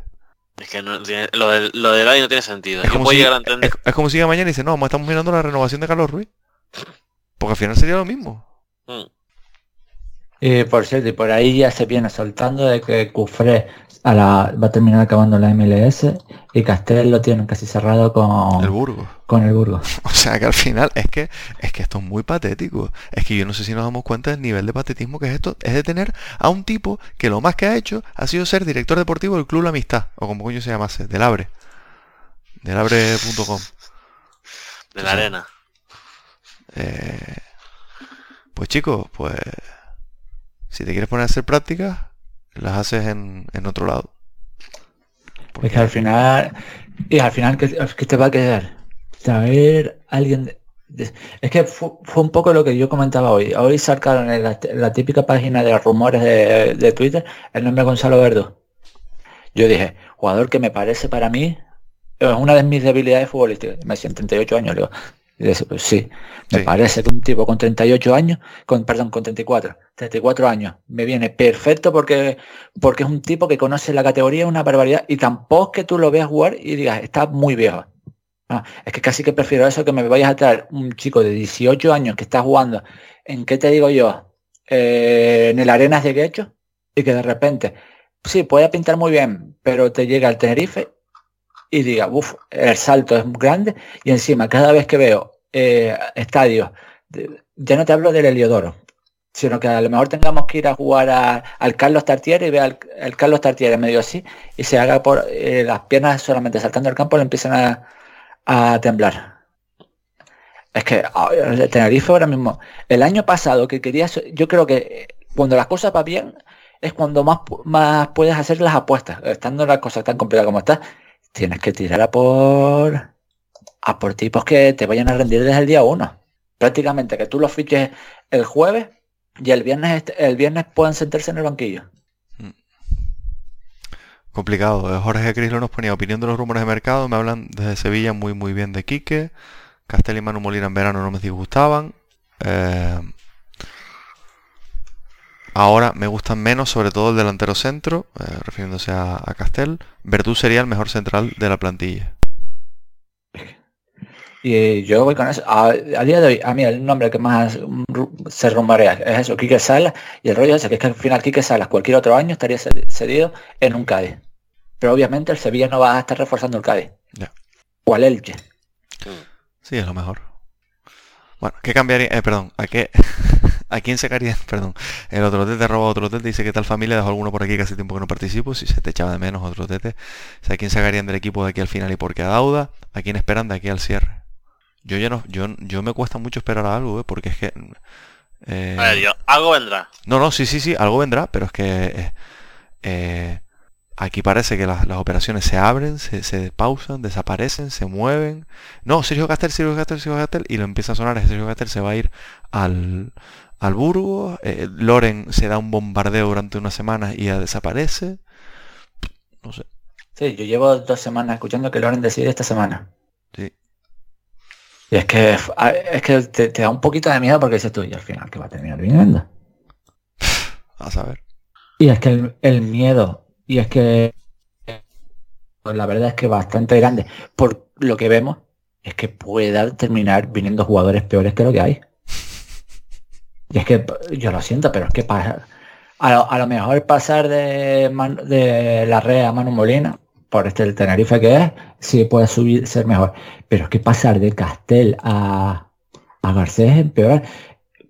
Es que no, lo, de, lo de no tiene sentido. Es como, si, es, como si mañana y dice, no, estamos mirando la renovación de Carlos Ruiz. Porque al final sería lo mismo. Mm. Y por cierto, y por ahí ya se viene soltando de que Cufré a la, va a terminar acabando la MLS y Castel lo tienen casi cerrado con el Burgo. Con el Burgo. O sea que al final es que es que esto es muy patético. Es que yo no sé si nos damos cuenta del nivel de patetismo que es esto. Es de tener a un tipo que lo más que ha hecho ha sido ser director deportivo del Club La Amistad. O como coño se llamase, del Abre. Del Abre.com. De la arena. Eh, pues chicos, pues si te quieres poner a hacer prácticas, las haces en, otro lado. Es que al final, y al final, ¿qué, te va a quedar? Saber alguien... es que fue, un poco lo que yo comentaba hoy. Hoy sacaron en la, típica página de rumores de, Twitter el nombre de Gonzalo Verdo. Yo dije, jugador que me parece para mí es una de mis debilidades futbolísticas. Me siento 38 años, digo, pues sí, me parece que un tipo con 38 años, con, perdón, con 34, 34 años, me viene perfecto porque, porque es un tipo que conoce la categoría, una barbaridad, y tampoco que tú lo veas jugar y digas, está muy viejo. es que casi que prefiero eso que me vayas a traer un chico de 18 años que está jugando, ¿en qué te digo yo? Eh, en el Arenas de Guecho, y que de repente, sí, puede pintar muy bien, pero te llega al Tenerife y diga, uff, el salto es grande y encima cada vez que veo eh, estadios, ya no te hablo del Heliodoro, sino que a lo mejor tengamos que ir a jugar al Carlos Tartier y ver al, Carlos Tartier medio así y se haga por eh, las piernas solamente saltando el campo le empiezan a, a temblar. Es que ah, el Tenerife ahora mismo, el año pasado que quería, yo creo que cuando las cosas van bien es cuando más, más puedes hacer las apuestas, estando las cosas tan complicadas como está, tienes que tirar a por a por tipos que te vayan a rendir desde el día uno. Prácticamente que tú los fiches el jueves y el viernes el viernes puedan sentarse en el banquillo. Mm. Complicado. Eh, Jorge Crislo nos ponía opinión de los rumores de mercado. Me hablan desde Sevilla muy muy bien de Quique. Castel y Manu Molina en verano no me disgustaban. Eh, Ahora me gustan menos, sobre todo el delantero centro, eh, refiriéndose a, Castel. Verdú sería el mejor central de la plantilla. Y yo voy con eso. A, día de hoy, a mí el nombre que más se rumorea es eso, Quique Salas. Y el rollo es que, es que al final Quique Salas cualquier otro año estaría cedido en un Cádiz. Pero obviamente el Sevilla no va a estar reforzando el Cádiz. O al Elche. Sí, es lo mejor. Bueno, ¿qué cambiaría? Eh, perdón, ¿a qué? ¿A quién sacaría? Perdón. El otro tete roba otro tete. Dice que tal familia dejó alguno por aquí que hace tiempo que no participo. Si se te echaba de menos otro tete. ¿A quién sacarían del equipo de aquí al final y por qué a Dauda? ¿A quién esperan de aquí al cierre? Yo ya no, yo, yo me cuesta mucho esperar a algo, ¿eh? porque es que. Eh, a ver, yo, algo vendrá. No, no, sí, sí, sí, algo vendrá, pero es que eh, Aquí parece que las, operaciones se abren, se, pausan, desaparecen, se mueven. No, Sergio Castel, Sergio Castel, Sergio Castel. Y lo empieza a sonar, Sergio Castel se va a ir al, al Burgo. Eh, Loren se da un bombardeo durante unas semanas y ya desaparece. No sé. Sí, yo llevo dos semanas escuchando que Loren decide esta semana. Sí. Y es que, es que te, da un poquito de miedo porque dices tú, y al final que va a terminar viniendo. A saber. Y es que el miedo y es que pues la verdad es que bastante grande. Por lo que vemos, es que pueda terminar viniendo jugadores peores que lo que hay. Y es que yo lo siento, pero es que para, a, lo, mejor pasar de, de la red a Manu Molina por este el Tenerife que es, sí puede subir, ser mejor. Pero es que pasar de Castel a, a Garcés es empeorar.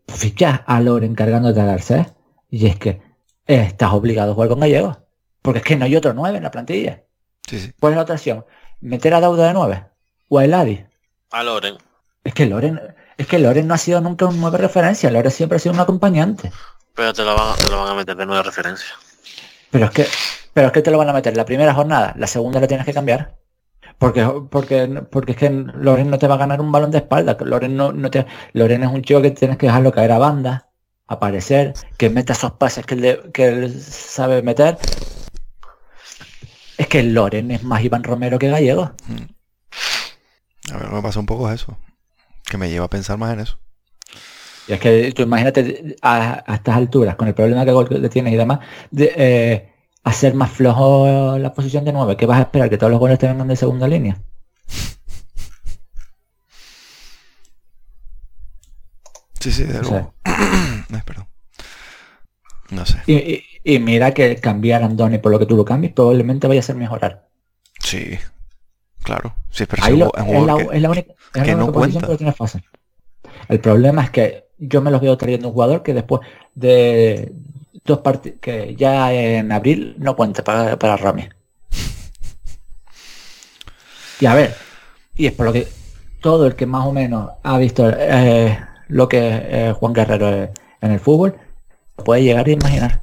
Fichas a Loren cargándote a Garcés y es que estás obligado a jugar con Gallego. Porque es que no hay otro 9 en la plantilla. Sí, sí. ¿Cuál es la otra opción? ¿Meter a Dauda de 9? ¿O a Eladi? A Loren. Es que Loren, es que Loren no ha sido nunca un 9 referencia, Loren siempre ha sido un acompañante. Pero te lo van, te lo van a meter de nueva referencia. Pero es que, pero es que te lo van a meter la primera jornada, la segunda la tienes que cambiar. Porque, porque, porque es que Loren no te va a ganar un balón de espalda. Loren no, no te, Loren es un chico que tienes que dejarlo caer a banda, aparecer, que meta esos pases que que él sabe meter. Es que Loren es más Iván Romero que Gallego. A ver, lo que pasa un poco es eso. Que me lleva a pensar más en eso. Y es que tú imagínate a, a estas alturas, con el problema que gol le tienes y demás, de, eh, hacer más flojo la posición de 9. ¿Qué vas a esperar? ¿Que todos los goles te vengan de segunda línea? Sí, sí, de luego. Ay, perdón. No sé. y, y- y mira que cambiar a Andoni por lo que tú lo cambies probablemente vaya a ser mejorar. Sí. Claro. Sí, pero Ahí es lo- la, que- es la única, es la no única posición que lo tiene fácil. El problema es que yo me los veo trayendo un jugador que después de dos partidos, que ya en abril no cuente para, para Rami. Y a ver, y es por lo que todo el que más o menos ha visto eh, lo que eh, Juan Guerrero eh, en el fútbol puede llegar a imaginar.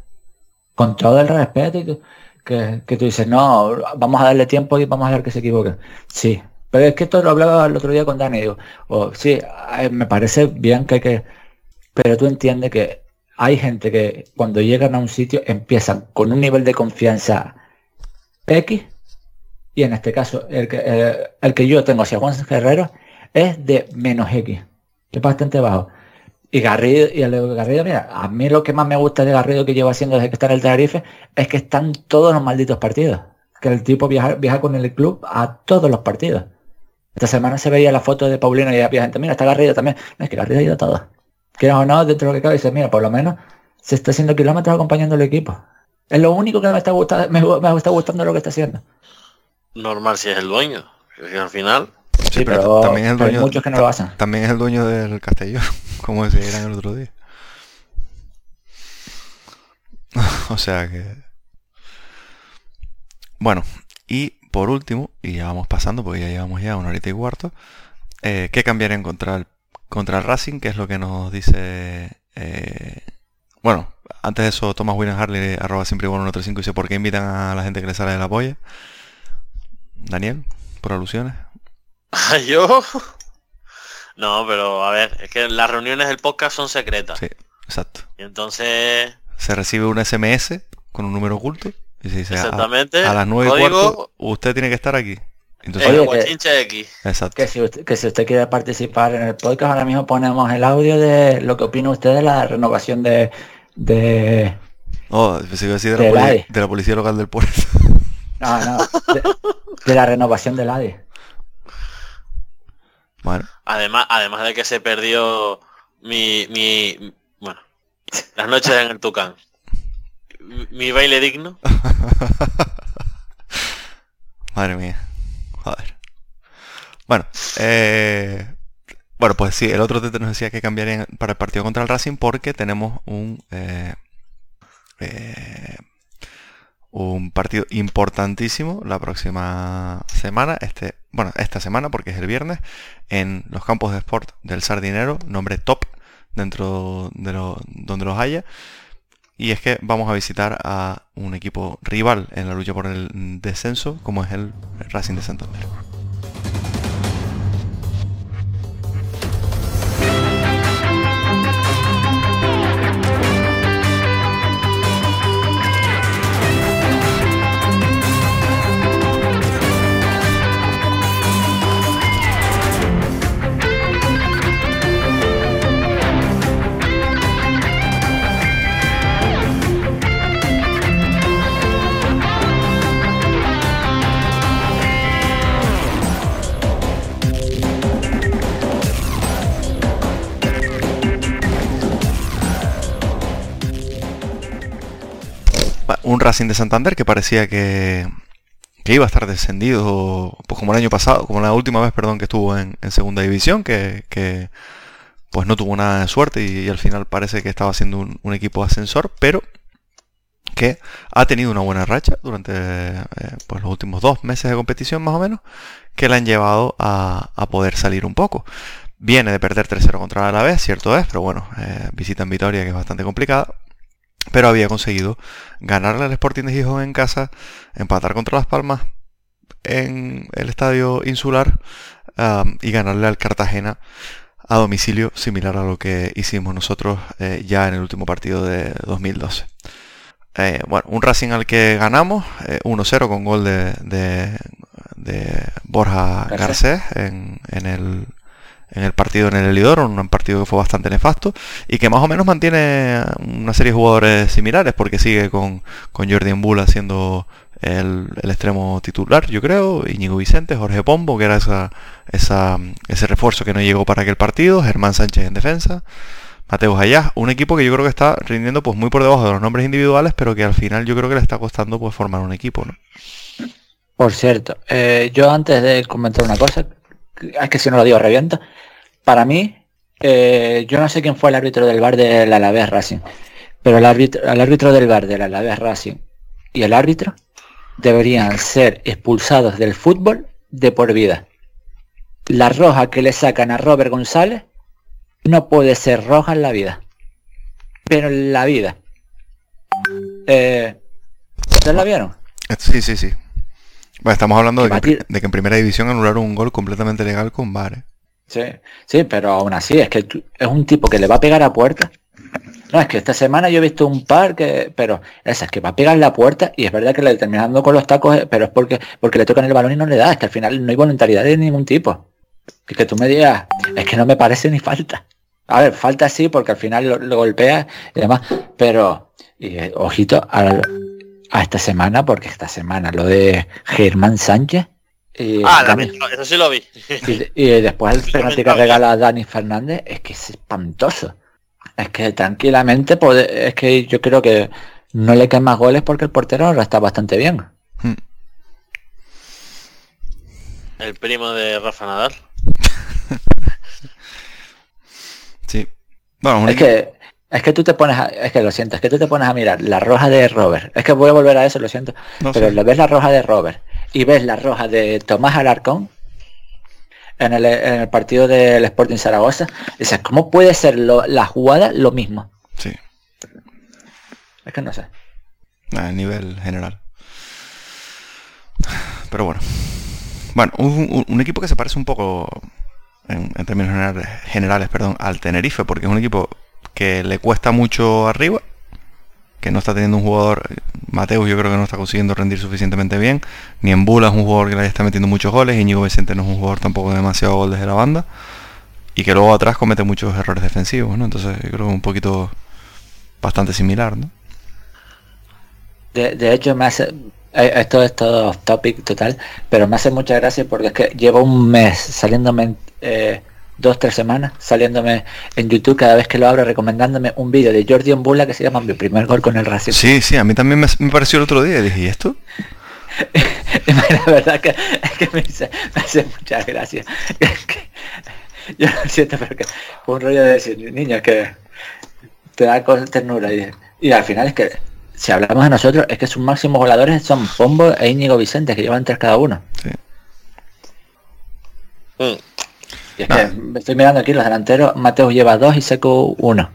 Con todo el respeto y que, que, tú dices, no, vamos a darle tiempo y vamos a dejar que se equivoque. Sí, pero es que esto lo hablaba el otro día con Dani, digo, oh, sí, me parece bien que hay que... Pero tú entiendes que hay gente que cuando llegan a un sitio empiezan con un nivel de confianza X y en este caso el que, eh, el que yo tengo hacia Juan Guerrero es de menos X, que es bastante bajo. Y Garrido, y el Garrido, mira, a mí lo que más me gusta de Garrido que llevo haciendo desde que está en el Tenerife es que están todos los malditos partidos. Que el tipo viaja, viaja con el club a todos los partidos. Esta semana se veía la foto de Paulino y había gente, mira, está Garrido también. Es que Garrido ha ido a todos. Quieras o no, dentro de lo que cabe, dice, mira, por lo menos se está haciendo kilómetros acompañando al equipo. Es lo único que me está gustando, me, me está gustando lo que está haciendo. Normal si es el dueño. Que al final. Sí, pero, también es el hay dueño. muchos que no lo hacen. También es el dueño del Castellón, como decían el otro día. o sea que. Bueno, y por último, y ya vamos pasando porque ya llevamos ya una horita y cuarto, eh, ¿qué cambiarían contra el, contra el Racing? Que es lo que nos dice. eh, bueno, antes de eso, Thomas William Harley, arroba siempre igual 135, dice: ¿Por qué invitan a la gente que le sale de la polla? Daniel, por alusiones. ¿Yo? No, pero a ver, es que las reuniones del podcast son secretas. Sí, exacto. Y entonces, se recibe un SMS con un número oculto y se dice a, exactamente, a las 9 y cuarto usted tiene que estar aquí. Entonces, Oye, que- X. exacto. Que si, usted, que si usted quiere participar en el podcast, ahora mismo ponemos el audio de lo que opina usted de la renovación de... de Oh, iba a decir de la, de la policía local del puerto. no, no, de, de la renovación del ADE. bueno, Además, además de que se perdió mi, mi, bueno, las noches en el Tucán. Mi, mi baile digno. madre mía. Joder. Bueno, eh, bueno, pues sí, el otro nos decía que cambiarían para el partido contra el Racing porque tenemos un eh, eh, un partido importantísimo la próxima semana, este, bueno, esta semana porque es el viernes, en los campos de sport del Sardinero, nombre top dentro de lo, donde los haya. Y es que vamos a visitar a un equipo rival en la lucha por el descenso, como es el Racing de Santander. Un Racing de Santander que parecía que, iba a estar descendido, pues como el año pasado, como la última vez, perdón, que estuvo en, segunda división, que, pues no tuvo nada de suerte y, al final parece que estaba siendo un, equipo ascensor, pero que ha tenido una buena racha durante eh, pues los últimos dos meses de competición más o menos, que le han llevado a, poder salir un poco. Viene de perder 3-0 contra la vez, cierto es, pero bueno, eh, visita en Vitoria que es bastante complicada, pero había conseguido ganarle al Sporting de Gijón en casa, empatar contra Las Palmas en el estadio insular y ganarle al Cartagena a domicilio, similar a lo que hicimos nosotros eh, ya en el último partido de 2012. Eh, bueno, un Racing al que ganamos 1-0 eh, con gol de, de, Borja Garcés en, en, el, en el partido en el Elidoro, un partido que fue bastante nefasto y que más o menos mantiene una serie de jugadores similares porque sigue con, con Jordi Embula siendo el, extremo titular, yo creo, Íñigo Vicente, Jorge Pombo, que era esa, esa, ese refuerzo que no llegó para aquel partido, Germán Sánchez en defensa, Mateus Ayá, un equipo que yo creo que está rindiendo pues muy por debajo de los nombres individuales, pero que al final yo creo que le está costando pues formar un equipo, ¿no? Por cierto, eh, yo antes de comentar una cosa, es que si no lo digo reviento. Para mí, eh, yo no sé quién fue el árbitro del bar del Alavés Racing, pero el árbitro, el árbitro del bar del Alavés Racing y el árbitro deberían ser expulsados del fútbol de por vida. La roja que le sacan a Robert González no puede ser roja en la vida. Pero en la vida. Eh, ¿Ustedes la vieron? Sí, sí, sí. Bueno, estamos hablando de que, en primera división anularon un gol completamente legal con VAR. ¿eh? Sí, sí, pero aún así es que es un tipo que le va a pegar a puerta. No, es que esta semana yo he visto un par que, pero esa es que va a pegar la puerta y es verdad que le terminando con los tacos, eh, pero es porque, porque le tocan el balón y no le da, es que al final no hay voluntariedad de ningún tipo. Y que tú me digas, es que no me parece ni falta. A ver, falta sí porque al final lo, golpea y demás, pero eh, ojito a, a esta semana, porque esta semana lo de Germán Sánchez. ah, eso sí lo vi. Y, después el penalti que regala a Dani Fernández es que es espantoso. Es que tranquilamente, puede, es que yo creo que no le caen más goles porque el portero ahora está bastante bien. Hmm. El primo de Rafa Nadal. sí. Bueno, es que es que tú te pones, a, es que lo siento, es que tú te pones a mirar la roja de Robert. Es que voy a volver a eso, lo siento. pero lo ves la roja de Robert y ves la roja de Tomás Alarcón en el, partido del Sporting Zaragoza. Dices, ¿cómo puede ser la jugada lo mismo? Sí. Es que no sé. A nivel general. Pero bueno. Bueno, un, equipo que se parece un poco en, términos generales, generales, perdón, al Tenerife, porque es un equipo que le cuesta mucho arriba, que no está teniendo un jugador, Mateus yo creo que no está consiguiendo rendir suficientemente bien, ni en Bula es un jugador que le está metiendo muchos goles, y Íñigo Vicente no es un jugador tampoco demasiado gol desde la banda, y que luego atrás comete muchos errores defensivos, ¿no? Entonces yo creo que un poquito bastante similar, ¿no? De, hecho me hace, eh, esto es todo topic total, pero me hace mucha gracia porque es que llevo un mes saliéndome eh, dos, tres semanas saliéndome en YouTube cada vez que lo abro recomendándome un vídeo de Jordi Bula que se llama Mi primer gol con el Racing. Sí, sí, a mí también me, pareció el otro día y dije, ¿y esto? la verdad que, es que me, hace muchas gracias. yo lo siento, pero que fue un rollo de decir, niño, que te da ternura. Y, y al final es que, si hablamos de nosotros, es que sus máximos voladores son Pombo e Íñigo Vicente, que llevan tres cada uno. Sí. Mm. Y es que estoy mirando aquí los delanteros, Mateo lleva dos y Seco uno.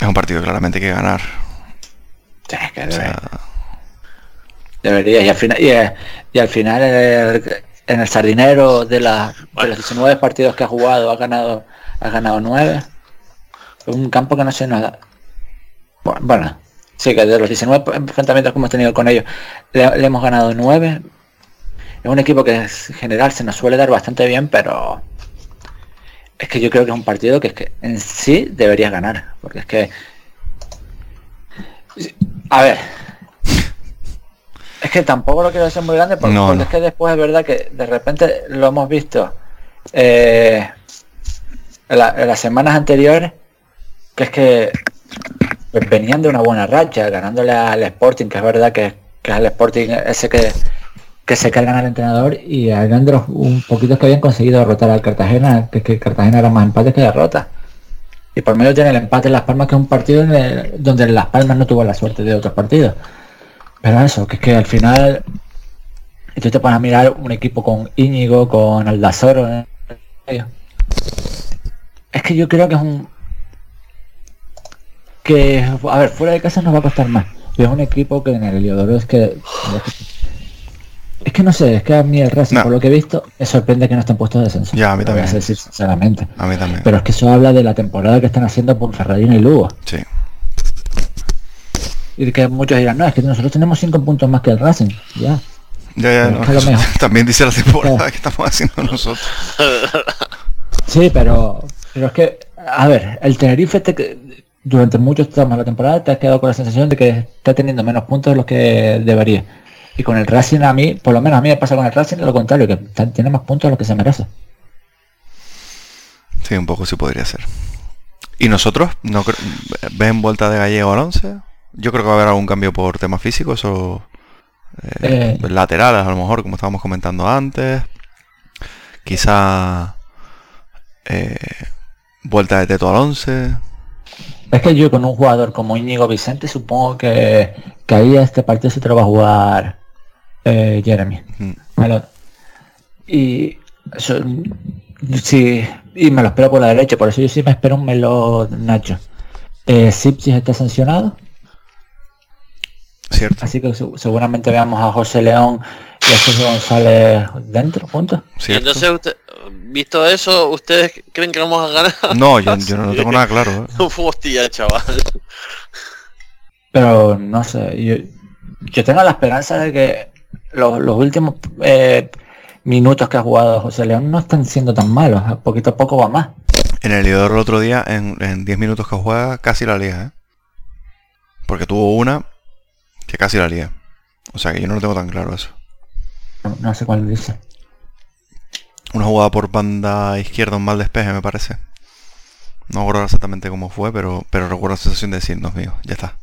Es un partido claramente que ganar. debería. Y al final, y, al final en el, sardinero de, la, los 19 partidos que ha jugado ha ganado ha ganado 9. Un campo que no sé nada. Bueno, sí que de los 19 enfrentamientos que hemos tenido con ellos le, hemos ganado 9. Es un equipo que en general se nos suele dar bastante bien, pero es que yo creo que es un partido que es que en sí deberías ganar. Porque es que. A ver. Es que tampoco lo quiero hacer muy grande porque, es que después es verdad que de repente lo hemos visto eh, en, las semanas anteriores, que es que venían de una buena racha, ganándole al Sporting, que es verdad que, que es el Sporting ese que, que se cargan al entrenador y eran de los un poquitos que habían conseguido derrotar al Cartagena, que, que Cartagena era más empates que derrota. Y por medio tiene el empate en Las Palmas, que es un partido en donde Las Palmas no tuvo la suerte de otros partidos. Pero eso, que es que al final y tú te pones a mirar un equipo con Íñigo, con Aldazoro. Es que yo creo que es un que a ver, fuera de casa nos va a costar más. Pero es un equipo que en el Heliodoro es que es que no sé, es que a mí el Racing, No. por lo que he visto, me sorprende que no estén puestos de descenso. Ya, a mí voy también. decir sinceramente. A mí también. Pero es que eso habla de la temporada que están haciendo Ponferradina y Lugo. Sí. Y que muchos dirán, no, es que nosotros tenemos cinco puntos más que el Racing. Ya. Ya, ya, no, es que lo También dice la temporada que estamos haciendo nosotros. Sí, pero, pero es que, a ver, el Tenerife te, durante muchos tramos de la temporada te has quedado con la sensación de que está teniendo menos puntos de los que debería. Y con el Racing a mí, por lo menos a mí me pasa con el Racing lo contrario, que tiene más puntos de los que se merece. Sí, un poco sí podría ser. ¿Y nosotros? ¿No ¿Ven vuelta de Gallego al 11? Yo creo que va a haber algún cambio por temas físicos o eh, Eh. laterales a lo mejor, como estábamos comentando antes. Quizá eh, vuelta de Teto al 11. Es que yo con un jugador como Íñigo Vicente supongo que, que ahí este partido se te lo va a jugar eh, Jeremy. Mm. Me lo- y eso, sí, y me lo espero por la derecha, por eso yo sí me espero un Melo Nacho. Eh, Sipsis está sancionado, ¿Cierto? así que se- seguramente veamos a José León y a Sergio González dentro, juntos. ¿Cierto? entonces, usted, visto eso, ¿ustedes creen que vamos a ganar? No, yo, yo no tengo nada claro. ¿eh? Hostia, chaval. Pero no sé, yo, yo tengo la esperanza de que los, los últimos eh, minutos que ha jugado José León no están siendo tan malos, a poquito a poco va más. En el Lidor el otro día, en, en 10 minutos que juega, casi la liga, ¿eh? Porque tuvo una que casi la liga. O sea que yo no lo tengo tan claro eso. No, no sé cuál dice. Una jugada por banda izquierda, un mal despeje, me parece. No recuerdo exactamente cómo fue, pero, pero recuerdo la sensación de decir, Dios mío, ya está.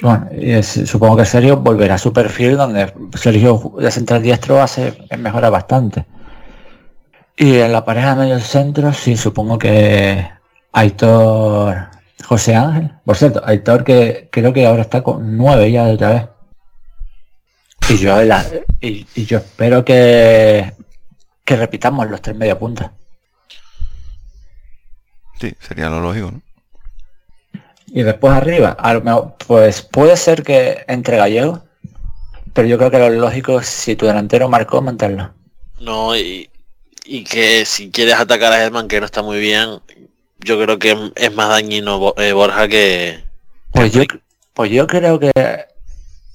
Bueno, es- supongo que Sergio volverá a su perfil donde Sergio de central diestro hace mejora bastante. Y en la pareja de medio centro, sí, supongo que Aitor José Ángel. Por cierto, Aitor que creo que ahora está con nueve ya de otra vez. Y yo espero que, que repitamos los tres media punta. Sí, sería lo lógico, ¿no? Y después arriba, a lo mejor, pues puede ser que entre gallegos, pero yo creo que lo lógico es si tu delantero marcó mantenerlo. No, y, y que si quieres atacar a Herman, que no está muy bien, yo creo que es más dañino eh, Borja que... Pues yo, pues yo creo que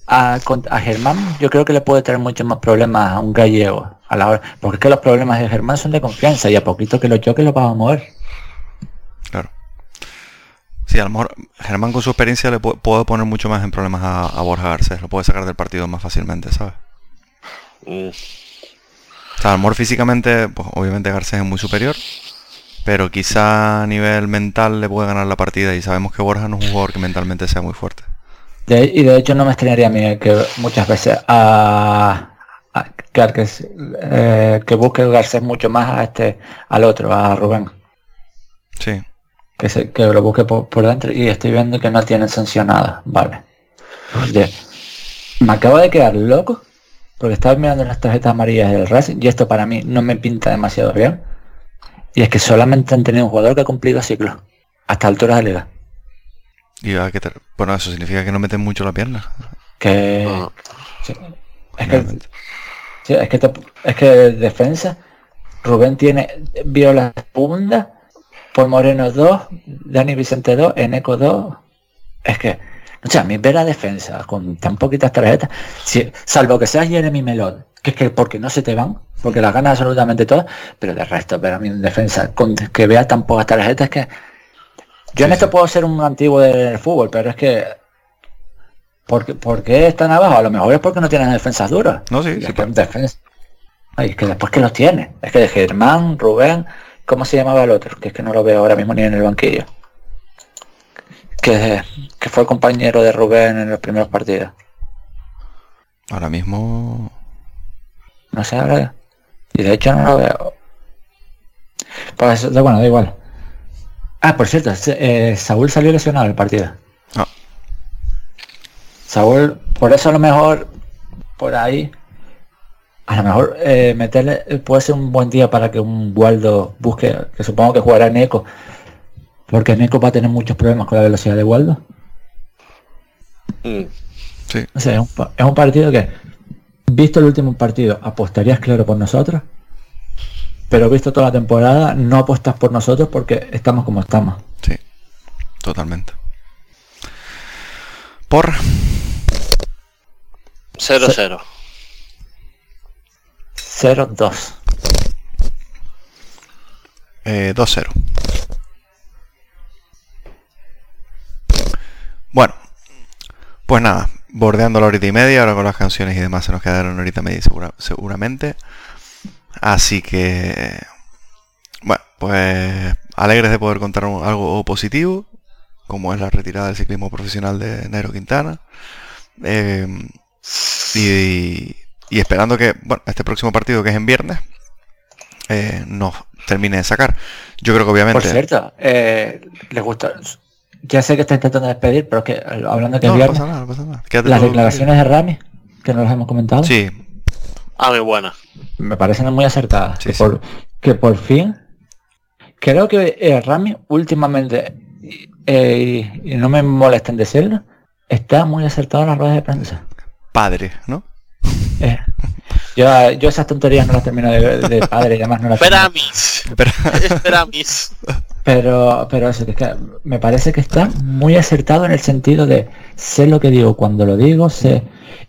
a, Germán yo creo que le puede traer muchos más problemas a un gallego a la hora, porque es que los problemas de Germán son de confianza y a poquito que lo choque lo vamos a mover. Sí, a lo mejor Germán con su experiencia le pu- puede poner mucho más en problemas a, a Borja Garcés. Lo puede sacar del partido más fácilmente, ¿sabes? Mm, O sea, a lo mejor físicamente, pues obviamente Garcés es muy superior. Pero quizá a nivel mental le puede ganar la partida y sabemos que Borja no es un jugador que mentalmente sea muy fuerte. De- y de hecho no me extrañaría a mí que muchas veces a, a- que, eh, que busque el Garcés mucho más a este al otro, a Rubén. Sí. Que, se, que lo busque por, por dentro y estoy viendo que no tienen sancionada. Vale. Oye, me acabo de quedar loco porque estaba mirando las tarjetas amarillas del Racing y esto para mí no me pinta demasiado bien. Y es que solamente han tenido un jugador que ha cumplido ciclo hasta alturas de liga. Y a te- Bueno, eso significa que no meten mucho la pierna. Que sí, es que sí, es que te- es que de defensa Rubén tiene Viola segunda, por Moreno 2, Dani Vicente 2, Eneco 2. Es que, o sea, a mí ver la defensa con tan poquitas tarjetas, si- salvo que seas Jeremy Melot, que es que porque no se te van, porque las ganas absolutamente todas, pero de resto, pero a mí en defensa, con que vea tan pocas tarjetas que yo en esto sí. puedo ser un antiguo del fútbol, pero es que porque, ¿por qué están abajo? A lo mejor es porque no tienen defensas duras. No, sí, es que pero- defensa. Ay, es que después que los tiene. Es que de Germán, Rubén, ¿cómo se llamaba el otro? Que es que no lo veo ahora mismo ni en el banquillo. Que, que fue compañero de Rubén en los primeros partidos. Ahora mismo. No sé, ahora. Y de hecho no lo veo. Pues bueno, da igual. Ah, por cierto, eh, Saúl salió lesionado el partido. Ah. Saúl, por eso a lo mejor por ahí, a lo mejor eh, meterle puede ser un buen día para que un Waldo busque, que supongo que jugará en Eco, porque Eco va a tener muchos problemas con la velocidad de Waldo. Mm. Sí. O sea, es un, es un partido que, visto el último partido, apostarías claro por nosotros, pero visto toda la temporada, no apuestas por nosotros porque estamos como estamos. Sí, totalmente. Por 0-0. 0-2. eh, 2-0. Bueno, pues nada, bordeando la horita y media, ahora con las canciones y demás se nos quedaron una horita y media segura- seguramente. Así que, bueno, pues alegres de poder contar algo positivo, como es la retirada del ciclismo profesional de Nairo Quintana. Eh, y, y esperando que, bueno, este próximo partido que es en viernes, eh, nos termine de sacar. Yo creo que obviamente... Por cierto, eh, les gusta. Ya sé que está intentando despedir, pero es que hablando que no viernes, pasa nada, no pasa nada. Quédate las declaraciones de Rami, que no las hemos comentado, Sí, Ah, muy buena. me parecen muy acertadas. Sí, que, sí. Por, que por fin, creo que eh, Rami últimamente, eh, y, y no me molesta en decirlo, está muy acertado en las ruedas de prensa. padre, ¿no? Eh, yo, yo esas tonterías no las termino de, de padre y además no las Espera termino. mis. Pero. Pero, pero eso, que es que me parece que está muy acertado en el sentido de sé lo que digo cuando lo digo, sé,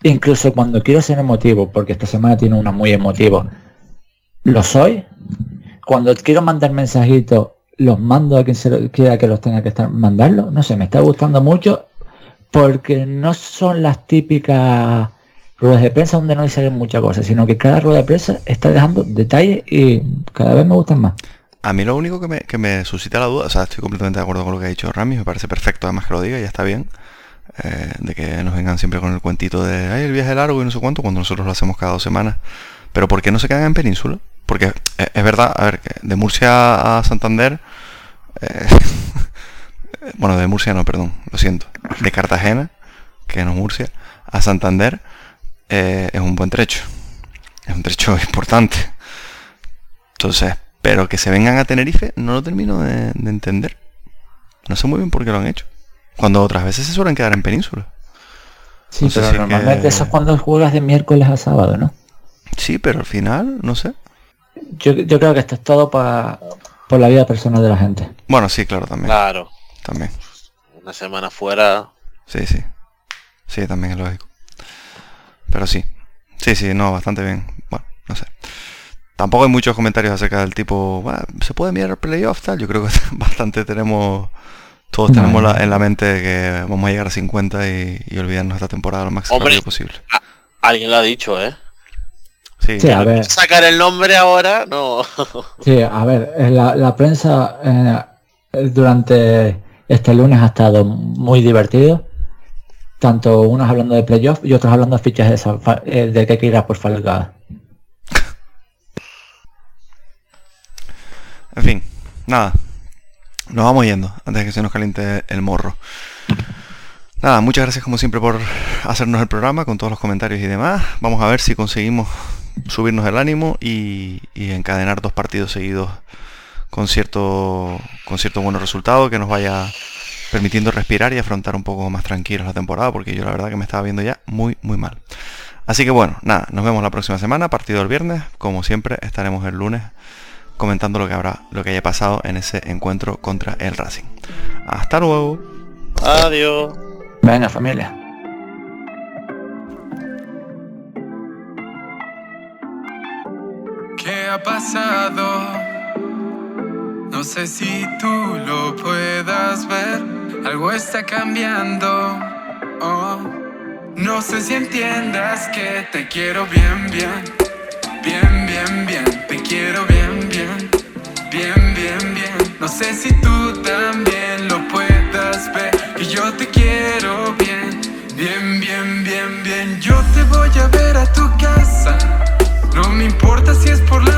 incluso cuando quiero ser emotivo, porque esta semana tiene uno muy emotivo, lo soy. Cuando quiero mandar mensajitos, los mando a quien se lo- quiera que los tenga que estar mandarlo. No sé, me está gustando mucho porque no son las típicas ruedas de prensa donde no dicen muchas cosas, sino que cada rueda de prensa está dejando detalles y cada vez me gustan más. a mí lo único que me, que me suscita la duda, o sea, estoy completamente de acuerdo con lo que ha dicho Rami, me parece perfecto además que lo diga, ya está bien, eh, de que nos vengan siempre con el cuentito de, ay, el viaje largo y no sé cuánto, cuando nosotros lo hacemos cada dos semanas. Pero ¿por qué no se quedan en península? Porque eh, es verdad, a ver, de Murcia a Santander, eh, bueno, de Murcia no, perdón, lo siento, de Cartagena, que no es Murcia, a Santander eh, es un buen trecho, es un trecho importante. Entonces, pero que se vengan a Tenerife no lo termino de, de entender. No sé muy bien por qué lo han hecho. Cuando otras veces se suelen quedar en península. Sí, No sé pero si normalmente que- eso es cuando juegas de miércoles a sábado, ¿no? Sí, pero al final, no sé. Yo, yo creo que esto es todo para por la vida personal de la gente. Bueno, sí, claro, también. Claro. También. Una semana fuera. Sí, sí. Sí, también es lógico. Pero sí. Sí, sí, no, bastante bien. Bueno, no sé. Tampoco hay muchos comentarios acerca del tipo, "Bah, ¿se puede mirar el playoff tal? Yo creo que bastante tenemos, todos No. tenemos la- en la mente que vamos a llegar a 50 y, y olvidarnos esta temporada lo más rápido posible. Alguien lo ha dicho, ¿eh? Sí, Sí, a ver, Sacar el nombre ahora, no. sí, a ver, eh, la, la prensa eh, durante este lunes ha estado muy divertido. Tanto unos hablando de playoff y otros hablando de fichas de, esa eh, de que a por falcada. En fin, nada. Nos vamos yendo antes de que se nos caliente el morro. Nada, muchas gracias como siempre por hacernos el programa con todos los comentarios y demás. Vamos a ver si conseguimos subirnos el ánimo y, y encadenar dos partidos seguidos con cierto, con cierto buen resultado que nos vaya permitiendo respirar y afrontar un poco más tranquilos la temporada porque yo la verdad que me estaba viendo ya muy muy mal. Así que bueno, nada, nos vemos la próxima semana, partido el viernes, como siempre estaremos el lunes comentando lo que habrá, lo que haya pasado en ese encuentro contra el Racing. Hasta luego. Adiós. Venga, familia. ¿Qué ha pasado? No sé si tú lo puedas ver. Algo está cambiando. Oh. No sé si entiendas que te quiero bien, bien. Bien, bien, bien. Te quiero bien, bien. Bien, bien, bien. No sé si tú también lo puedas ver. Que yo te quiero bien. Bien, bien, bien, bien. Yo te voy a ver a tu casa. No me importa si es por la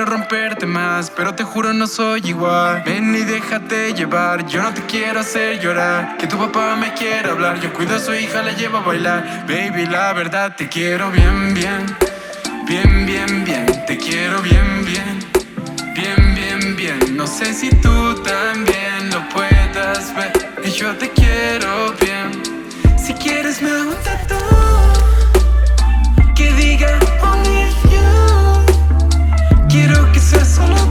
quiero romperte más, pero te juro no soy igual. Ven y déjate llevar, yo no te quiero hacer llorar. Que tu papá me quiera hablar, yo cuido a su hija, la llevo a bailar. Baby, la verdad te quiero bien, bien, bien, bien, bien. Te quiero bien, bien, bien, bien, bien. No sé si tú también lo puedas ver. Y yo te quiero bien. Si quieres me hago un tatu Quiero que seas solo